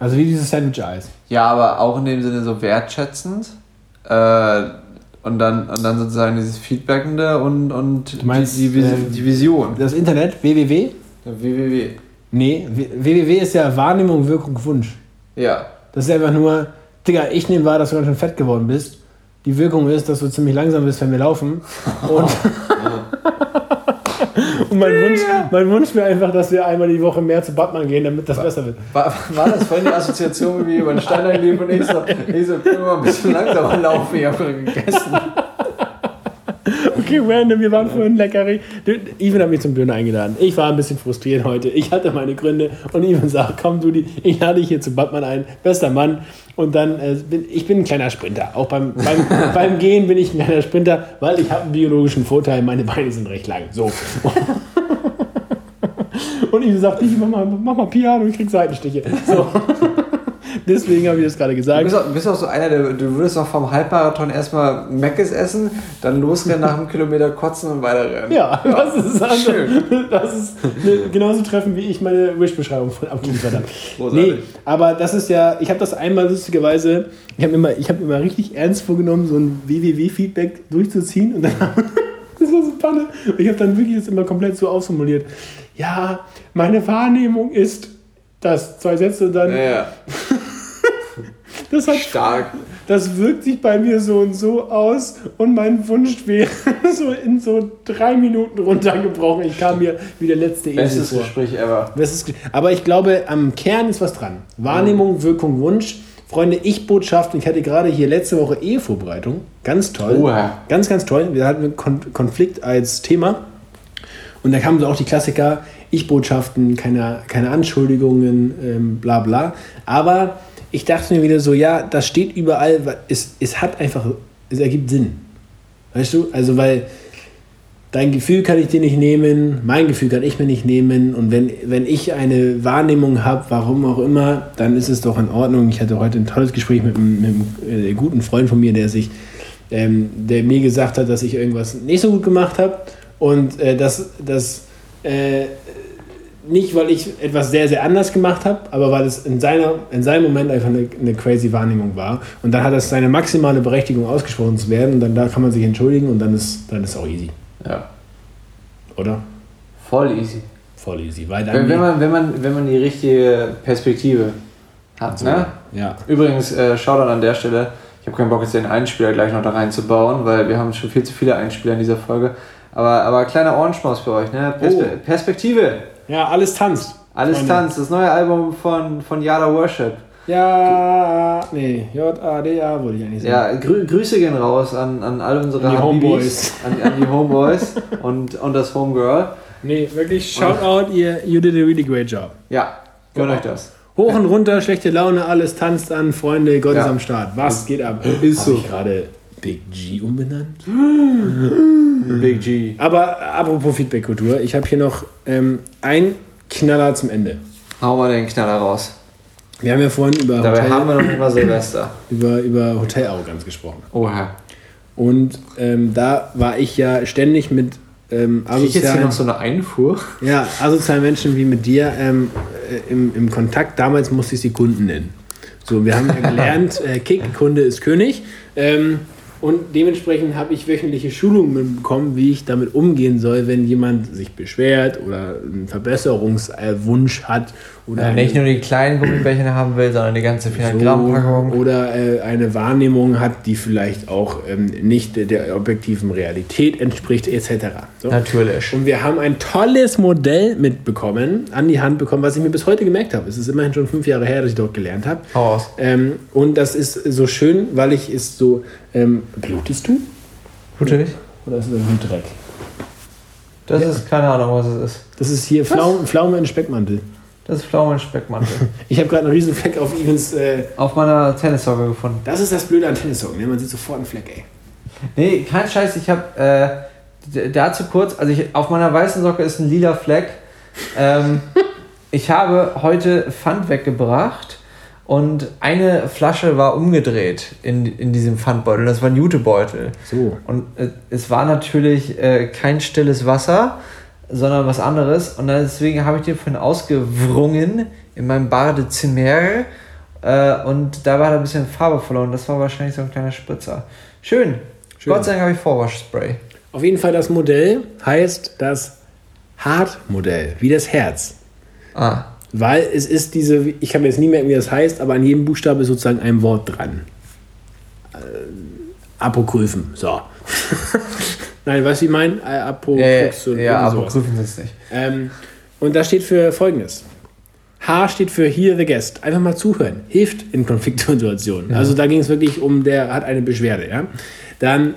[SPEAKER 2] Also wie dieses Sandwich-Eis.
[SPEAKER 3] Ja, aber auch in dem Sinne so wertschätzend. Äh, und, dann, und dann sozusagen dieses Feedbackende und, und
[SPEAKER 2] meinst,
[SPEAKER 3] die, die,
[SPEAKER 2] ähm,
[SPEAKER 3] die Vision.
[SPEAKER 2] Das Internet, www?
[SPEAKER 3] Der www.
[SPEAKER 2] Nee, www ist ja Wahrnehmung, Wirkung, Wunsch.
[SPEAKER 3] Ja.
[SPEAKER 2] Das ist einfach nur, Digga, ich nehme wahr, dass du ganz schön fett geworden bist. Die Wirkung ist, dass du ziemlich langsam bist, wenn wir laufen. Und, und mein, Wunsch, mein Wunsch wäre einfach, dass wir einmal die Woche mehr zu Batman gehen, damit das besser wird.
[SPEAKER 3] War, war das vorhin die Assoziation, wie wir über den Stein einleben und ich so, ich so, können wir mal ein bisschen langsamer laufen, ich habe gegessen.
[SPEAKER 2] Okay, random, wir waren vorhin leckerig. Ivan hat mich zum Döner eingeladen. Ich war ein bisschen frustriert heute. Ich hatte meine Gründe und Ivan sagt, komm du, ich lade dich hier zu Batman ein. Bester Mann. Und dann, äh, bin, ich bin ein kleiner Sprinter. Auch beim, beim, beim Gehen bin ich ein kleiner Sprinter, weil ich habe einen biologischen Vorteil. Meine Beine sind recht lang. So. Und Ivan sagt, ich mach mal, mach mal Piano, ich krieg Seitenstiche. So. Deswegen habe ich das gerade
[SPEAKER 3] Du
[SPEAKER 2] gesagt.
[SPEAKER 3] bist, auch, bist auch so einer, der, du würdest auch vom Halbmarathon erstmal Meckes essen, dann losrennen, nach einem Kilometer kotzen und weiterrennen.
[SPEAKER 2] Ja, das ist, also,
[SPEAKER 3] Schön.
[SPEAKER 2] das ist eine, genauso treffen, wie ich meine Wish-Beschreibung von abgeliefert habe. Nee, aber das ist ja, ich habe das einmal lustigerweise, ich habe immer, ich habe immer richtig ernst vorgenommen, so ein WWW-Feedback durchzuziehen und dann, das war so Panne. Und ich habe dann wirklich das immer komplett so ausformuliert. Ja, meine Wahrnehmung ist das, zwei Sätze und dann,
[SPEAKER 3] Ja, ja.
[SPEAKER 2] das hat
[SPEAKER 3] Stark.
[SPEAKER 2] das wirkt sich bei mir so und so aus und mein Wunsch wäre so in so drei Minuten runtergebrochen. Ich kam mir wie der letzte Esel
[SPEAKER 3] Bestes
[SPEAKER 2] vor.
[SPEAKER 3] Gespräch ever.
[SPEAKER 2] Bestes Aber ich glaube, am Kern ist was dran. Wahrnehmung, Wirkung, Wunsch. Freunde, Ich-Botschaft. Ich hatte gerade hier letzte Woche Ehevorbereitung. Ganz toll.
[SPEAKER 3] Oha.
[SPEAKER 2] Ganz, ganz toll. Wir hatten Kon Konflikt als Thema. Und da kamen so auch die Klassiker, Ich-Botschaften, keine, keine Anschuldigungen, ähm, bla bla. Aber ich dachte mir wieder so, ja, das steht überall, es, es hat einfach, es ergibt Sinn. Weißt du? Also, weil dein Gefühl kann ich dir nicht nehmen, mein Gefühl kann ich mir nicht nehmen. Und wenn, wenn ich eine Wahrnehmung habe, warum auch immer, dann ist es doch in Ordnung. Ich hatte heute ein tolles Gespräch mit einem, mit einem äh, guten Freund von mir, der sich, ähm, der mir gesagt hat, dass ich irgendwas nicht so gut gemacht habe. Und äh, das, das äh, nicht, weil ich etwas sehr, sehr anders gemacht habe, aber weil es in, seiner, in seinem Moment einfach eine, eine crazy Wahrnehmung war. Und dann hat es seine maximale Berechtigung ausgesprochen zu werden und dann da kann man sich entschuldigen und dann ist dann ist auch easy.
[SPEAKER 3] Ja.
[SPEAKER 2] Oder?
[SPEAKER 3] Voll easy.
[SPEAKER 2] Voll easy. Weil
[SPEAKER 3] Wenn, wenn, man, wenn, man, wenn man die richtige Perspektive hat, ne?
[SPEAKER 2] ja.
[SPEAKER 3] Übrigens, äh, Shoutout an der Stelle. Ich habe keinen Bock, jetzt den Einspieler gleich noch da reinzubauen, weil wir haben schon viel zu viele Einspieler in dieser Folge. Aber, aber kleiner Ohrenschmaus für euch, ne? Perspe
[SPEAKER 2] Oh.
[SPEAKER 3] Perspektive.
[SPEAKER 2] Ja, alles tanzt.
[SPEAKER 3] Alles
[SPEAKER 2] Freunde.
[SPEAKER 3] tanzt. Das neue Album von, von Yada Worship.
[SPEAKER 2] Ja, nee, J-A-D-A wollte ich eigentlich sagen.
[SPEAKER 3] Ja, grü Grüße gehen raus an, an all unsere
[SPEAKER 2] An Homeboys.
[SPEAKER 3] An, an die Homeboys und, und das Homegirl.
[SPEAKER 2] Nee, wirklich, shout out, ihr, you did a really great job.
[SPEAKER 3] Ja, gönnt euch das.
[SPEAKER 2] Hoch und runter, schlechte Laune, alles tanzt an, Freunde, Gott
[SPEAKER 3] Ja.
[SPEAKER 2] ist am Start. Was geht ab?
[SPEAKER 3] Ist
[SPEAKER 2] Hab
[SPEAKER 3] so.
[SPEAKER 2] gerade Big G umbenannt?
[SPEAKER 3] Big G.
[SPEAKER 2] Aber apropos Feedback-Kultur, ich habe hier noch ähm, ein Knaller zum Ende.
[SPEAKER 3] Hau mal den Knaller raus.
[SPEAKER 2] Wir haben ja vorhin über,
[SPEAKER 3] Dabei
[SPEAKER 2] Hotel,
[SPEAKER 3] haben wir noch mal Silvester.
[SPEAKER 2] über, über Hotelarroganz gesprochen.
[SPEAKER 3] Oha.
[SPEAKER 2] Und ähm, da war ich ja ständig mit ähm,
[SPEAKER 3] ich jetzt hier noch so eine Einfuhr?
[SPEAKER 2] ja, asozialen Menschen wie mit dir ähm, äh, im, im Kontakt. Damals musste ich sie Kunden nennen. So, wir haben ja gelernt, äh, Kick, Kunde ist König. Ähm, und dementsprechend habe ich wöchentliche Schulungen bekommen, wie ich damit umgehen soll, wenn jemand sich beschwert oder einen Verbesserungswunsch hat oder
[SPEAKER 3] Ja,
[SPEAKER 2] eine-
[SPEAKER 3] nicht nur die kleinen Gummibärchen haben will, sondern die ganze 400 Gramm Packung.
[SPEAKER 2] oder äh, eine Wahrnehmung hat, die vielleicht auch ähm, nicht der, objektiven Realität entspricht, etc. So.
[SPEAKER 3] Natürlich.
[SPEAKER 2] Und wir haben ein tolles Modell mitbekommen, an die Hand bekommen, was ich mir bis heute gemerkt habe. Es ist immerhin schon fünf Jahre her, dass ich dort gelernt habe.
[SPEAKER 3] Hau aus.
[SPEAKER 2] Ähm, und das ist so schön, weil ich es so. Ähm, blutest du?
[SPEAKER 3] Natürlich.
[SPEAKER 2] Oder ist es ein Dreck?
[SPEAKER 3] Das ist keine Ahnung, was es ist.
[SPEAKER 2] Das ist hier Pflaume, Pflaume in Speckmantel.
[SPEAKER 3] Das ist Pflaumen Speckmantel.
[SPEAKER 2] Ich habe gerade einen riesen Fleck auf Evans. Äh,
[SPEAKER 3] Auf meiner Tennissocke gefunden.
[SPEAKER 2] das ist das Blöde an Tennissocken, ne? man sieht sofort einen Fleck, ey.
[SPEAKER 3] Nee, kein Scheiß, ich habe äh, dazu kurz, also ich, auf meiner weißen Socke ist ein lila Fleck. Ähm, ich habe heute Pfand weggebracht und eine Flasche war umgedreht in, in diesem Pfandbeutel. Das war ein Jutebeutel.
[SPEAKER 2] So.
[SPEAKER 3] Und äh, es war natürlich äh, kein stilles Wasser, sondern was anderes. Und deswegen habe ich den vorhin ausgewrungen in meinem Badezimmer. Äh, und da war da ein bisschen Farbe verloren. Das war wahrscheinlich so ein kleiner Spritzer. Schön.
[SPEAKER 2] Schön.
[SPEAKER 3] Gott sei Dank habe ich Vorwaschspray.
[SPEAKER 2] Auf jeden Fall das Modell heißt das Heart-Modell, wie das Herz.
[SPEAKER 3] Ah,
[SPEAKER 2] Weil es ist diese, ich kann mir jetzt nie merken, wie das heißt, aber an jedem Buchstabe ist sozusagen ein Wort dran. Äh, Apokryphen, so. Nein, wie ich meine? Äh,
[SPEAKER 3] äh,
[SPEAKER 2] Apokryph, so-
[SPEAKER 3] ja, prüfen Sie es nicht.
[SPEAKER 2] Ähm, und das steht für folgendes. H steht für Hear the Guest. Einfach mal zuhören. Hilft in Konfliktsituationen. Also da ging es wirklich um, der hat eine Beschwerde. Ja? Dann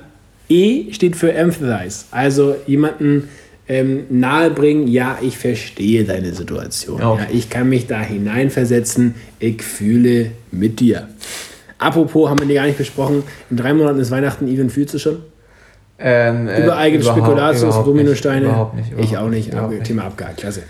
[SPEAKER 2] E steht für Empathize. Also jemanden ähm, nahebringen, ja, ich verstehe deine Situation.
[SPEAKER 3] Ja, okay.
[SPEAKER 2] Ja, ich kann mich da hineinversetzen. Ich fühle mit dir. Apropos, haben wir die gar nicht besprochen. In drei Monaten ist Weihnachten. Even, fühlst du schon?
[SPEAKER 3] Ähm, äh,
[SPEAKER 2] Überall gibt es Spekulatius,
[SPEAKER 3] überhaupt
[SPEAKER 2] Dominosteine.
[SPEAKER 3] Nicht, überhaupt nicht.
[SPEAKER 2] ich
[SPEAKER 3] überhaupt
[SPEAKER 2] auch nicht.
[SPEAKER 3] überhaupt
[SPEAKER 2] aber Thema abgehakt. Klasse.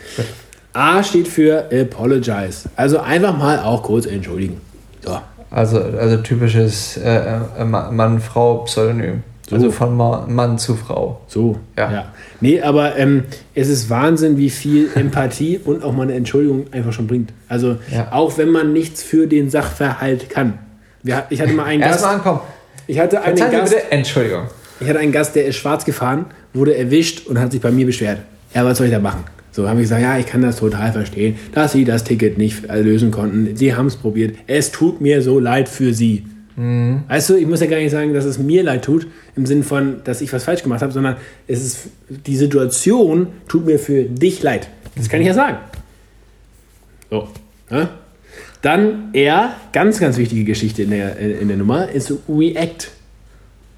[SPEAKER 2] A steht für Apologize. Also einfach mal auch kurz entschuldigen. So.
[SPEAKER 3] Also, also typisches äh, äh, Mann-Frau-Pseudonym.
[SPEAKER 2] So.
[SPEAKER 3] Also von Ma Mann zu Frau.
[SPEAKER 2] So.
[SPEAKER 3] Ja.
[SPEAKER 2] Nee, aber ähm, es ist Wahnsinn, wie viel Empathie und auch mal eine Entschuldigung einfach schon bringt. Also
[SPEAKER 3] Ja.
[SPEAKER 2] auch wenn man nichts für den Sachverhalt kann. Wir, ich hatte mal einen Gast.
[SPEAKER 3] Erstmal ankommen.
[SPEAKER 2] Ich hatte einen
[SPEAKER 3] Verzeihen
[SPEAKER 2] Gast.
[SPEAKER 3] bitte, Entschuldigung.
[SPEAKER 2] Ich hatte einen Gast, der ist schwarz gefahren, wurde erwischt und hat sich bei mir beschwert. Ja, was soll ich da machen? So habe ich gesagt, ja, ich kann das total verstehen, dass Sie das Ticket nicht äh, lösen konnten. Sie haben es probiert. Es tut mir so leid für Sie. Weißt du, ich muss ja gar nicht sagen, dass es mir leid tut, im Sinn von, dass ich was falsch gemacht habe, sondern es ist, die Situation tut mir für dich leid. Das kann ich ja sagen. So. Ja? Dann er, ganz, ganz wichtige Geschichte in der, in der Nummer, ist React.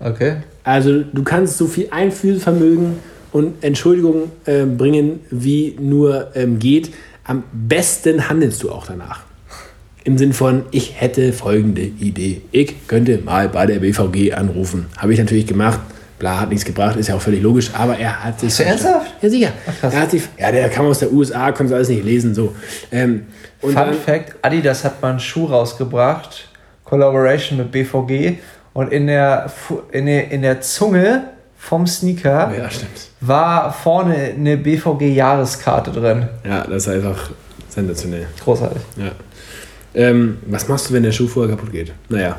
[SPEAKER 3] Okay.
[SPEAKER 2] Also du kannst so viel Einfühlvermögen und Entschuldigung äh, bringen, wie nur ähm, geht. Am besten handelst du auch danach. Im Sinn von, ich hätte folgende Idee. Ich könnte mal bei der BVG anrufen. Habe ich natürlich gemacht. Bla, hat nichts gebracht, ist ja auch völlig logisch, aber er hat sich.
[SPEAKER 3] Ernsthaft?
[SPEAKER 2] Ja, sicher. er hat sich, ja, der kam aus der USA, konnte alles nicht lesen. So. Ähm,
[SPEAKER 3] Fun dann, Fact: Adidas hat mal einen Schuh rausgebracht, Collaboration mit BVG, und in der, in der, in der Zunge vom Sneaker
[SPEAKER 2] ja,
[SPEAKER 3] war vorne eine BVG-Jahreskarte drin.
[SPEAKER 2] Ja, das ist einfach sensationell.
[SPEAKER 3] Großartig.
[SPEAKER 2] Ja. Ähm, was machst du, wenn der Schuh vorher kaputt geht? Naja.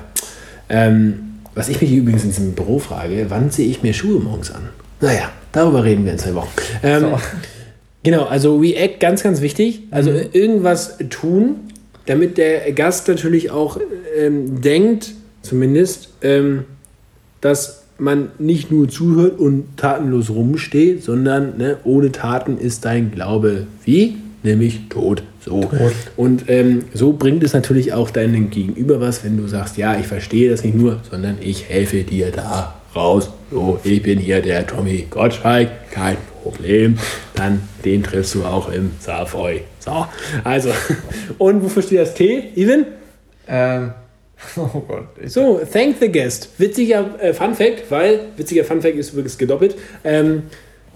[SPEAKER 2] Ähm, was ich mich übrigens in diesem Büro frage, wann ziehe ich mir Schuhe morgens an? Naja, darüber reden wir in zwei Wochen. Ähm, so. Genau, also React ganz, ganz wichtig. Also mhm. irgendwas tun, damit der Gast natürlich auch ähm, denkt, zumindest, ähm, dass man nicht nur zuhört und tatenlos rumsteht, sondern ne, ohne Taten ist dein Glaube wie? Nämlich tot. So. Tot. Und ähm, so bringt es natürlich auch deinem Gegenüber was, wenn du sagst, ja, ich verstehe das nicht nur, sondern ich helfe dir da raus. So, ich bin hier der Tommy Gottschalk, kein Problem. Dann den triffst du auch im Savoy. So, also, und wofür steht das T, Even?
[SPEAKER 3] Ähm, oh Gott.
[SPEAKER 2] So, thank the guest. Witziger äh, Fun Fact, weil, witziger Fun Fact ist übrigens gedoppelt. Ähm,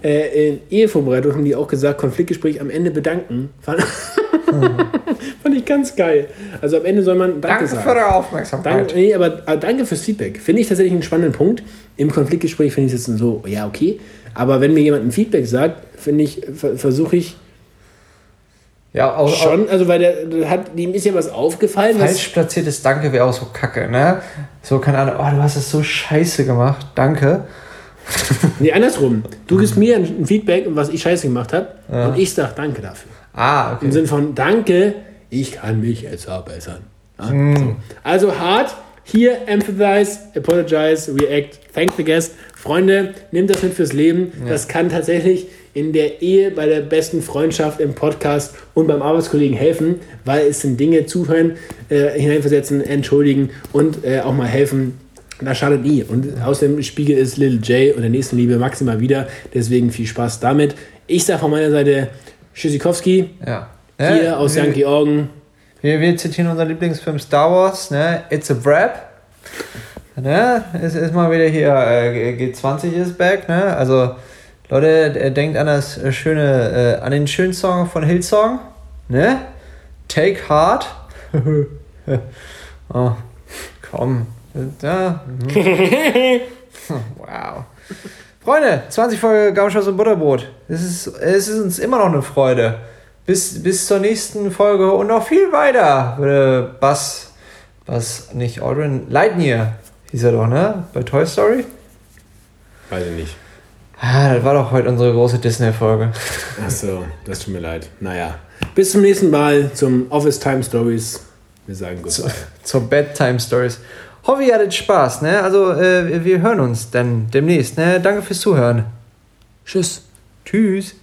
[SPEAKER 2] äh, in Ehevorbereitung haben die auch gesagt, Konfliktgespräch am Ende bedanken. Fand, Fand ich ganz geil. Also am Ende soll man Danke,
[SPEAKER 3] danke
[SPEAKER 2] sagen.
[SPEAKER 3] für eure Aufmerksamkeit.
[SPEAKER 2] Danke, nee, aber äh, danke fürs Feedback. Finde ich tatsächlich einen spannenden Punkt. Im Konfliktgespräch finde ich es jetzt so, ja, okay. Aber wenn mir jemand ein Feedback sagt, finde ich, versuche ich
[SPEAKER 3] ja, auch,
[SPEAKER 2] schon, also weil der, hat, ihm ist ja was aufgefallen.
[SPEAKER 3] Falsch platziertes Danke wäre auch so kacke, ne? So, keine Ahnung, oh, du hast es so scheiße gemacht, danke.
[SPEAKER 2] nee, andersrum. Du gibst mir ein Feedback, was ich scheiße gemacht habe, ja. und ich sage Danke dafür.
[SPEAKER 3] Ah, okay.
[SPEAKER 2] Im Sinne von Danke, ich kann mich jetzt verbessern. Ja? Mm. So. Also hart, hier empathize, apologize, react, thank the guest. Freunde, nehmt das mit fürs Leben. Ja. Das kann tatsächlich in der Ehe, bei der besten Freundschaft, im Podcast und beim Arbeitskollegen helfen, weil es sind Dinge zuhören, äh, hineinversetzen, entschuldigen und äh, auch mal helfen. Das schadet nie. Und aus dem Spiegel ist Little J und der nächsten Liebe maximal wieder. Deswegen viel Spaß damit. Ich sage von meiner Seite Tschüssikowski.
[SPEAKER 3] Ja.
[SPEAKER 2] Hier ja, aus St. Georgen.
[SPEAKER 3] Wir, wir zitieren unseren Lieblingsfilm Star Wars, ne? It's a Wrap. Ne? Es ist mal wieder hier, äh, G20 ist back, ne? Also Leute, denkt an das schöne, äh, an den schönen Song von Hillsong, ne? Take Heart. oh, komm. Ja. wow. Freunde, 20 Folge Gaumschuss und Butterbrot. Es ist, es ist uns immer noch eine Freude. Bis, bis zur nächsten Folge und noch viel weiter, würde Bass, Bass, nicht Aldrin, Lightyear hieß er doch, ne? Bei Toy Story?
[SPEAKER 2] Weiß ich nicht.
[SPEAKER 3] Ah, das war doch heute unsere große Disney-Folge.
[SPEAKER 2] Achso, das tut mir leid. Naja. Bis zum nächsten Mal zum Office Time Stories. Wir sagen gut.
[SPEAKER 3] Zur, zur Bedtime Stories. Hoffe, ihr hattet Spaß, ne? Also, äh, wir hören uns dann demnächst, ne? Danke fürs Zuhören.
[SPEAKER 2] Tschüss.
[SPEAKER 3] Tschüss.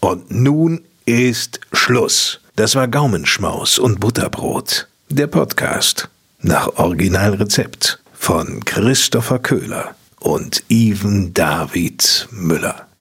[SPEAKER 1] Und nun ist Schluss. Das war Gaumenschmaus und Butterbrot. Der Podcast nach Originalrezept von Christopher Köhler und Even David Müller.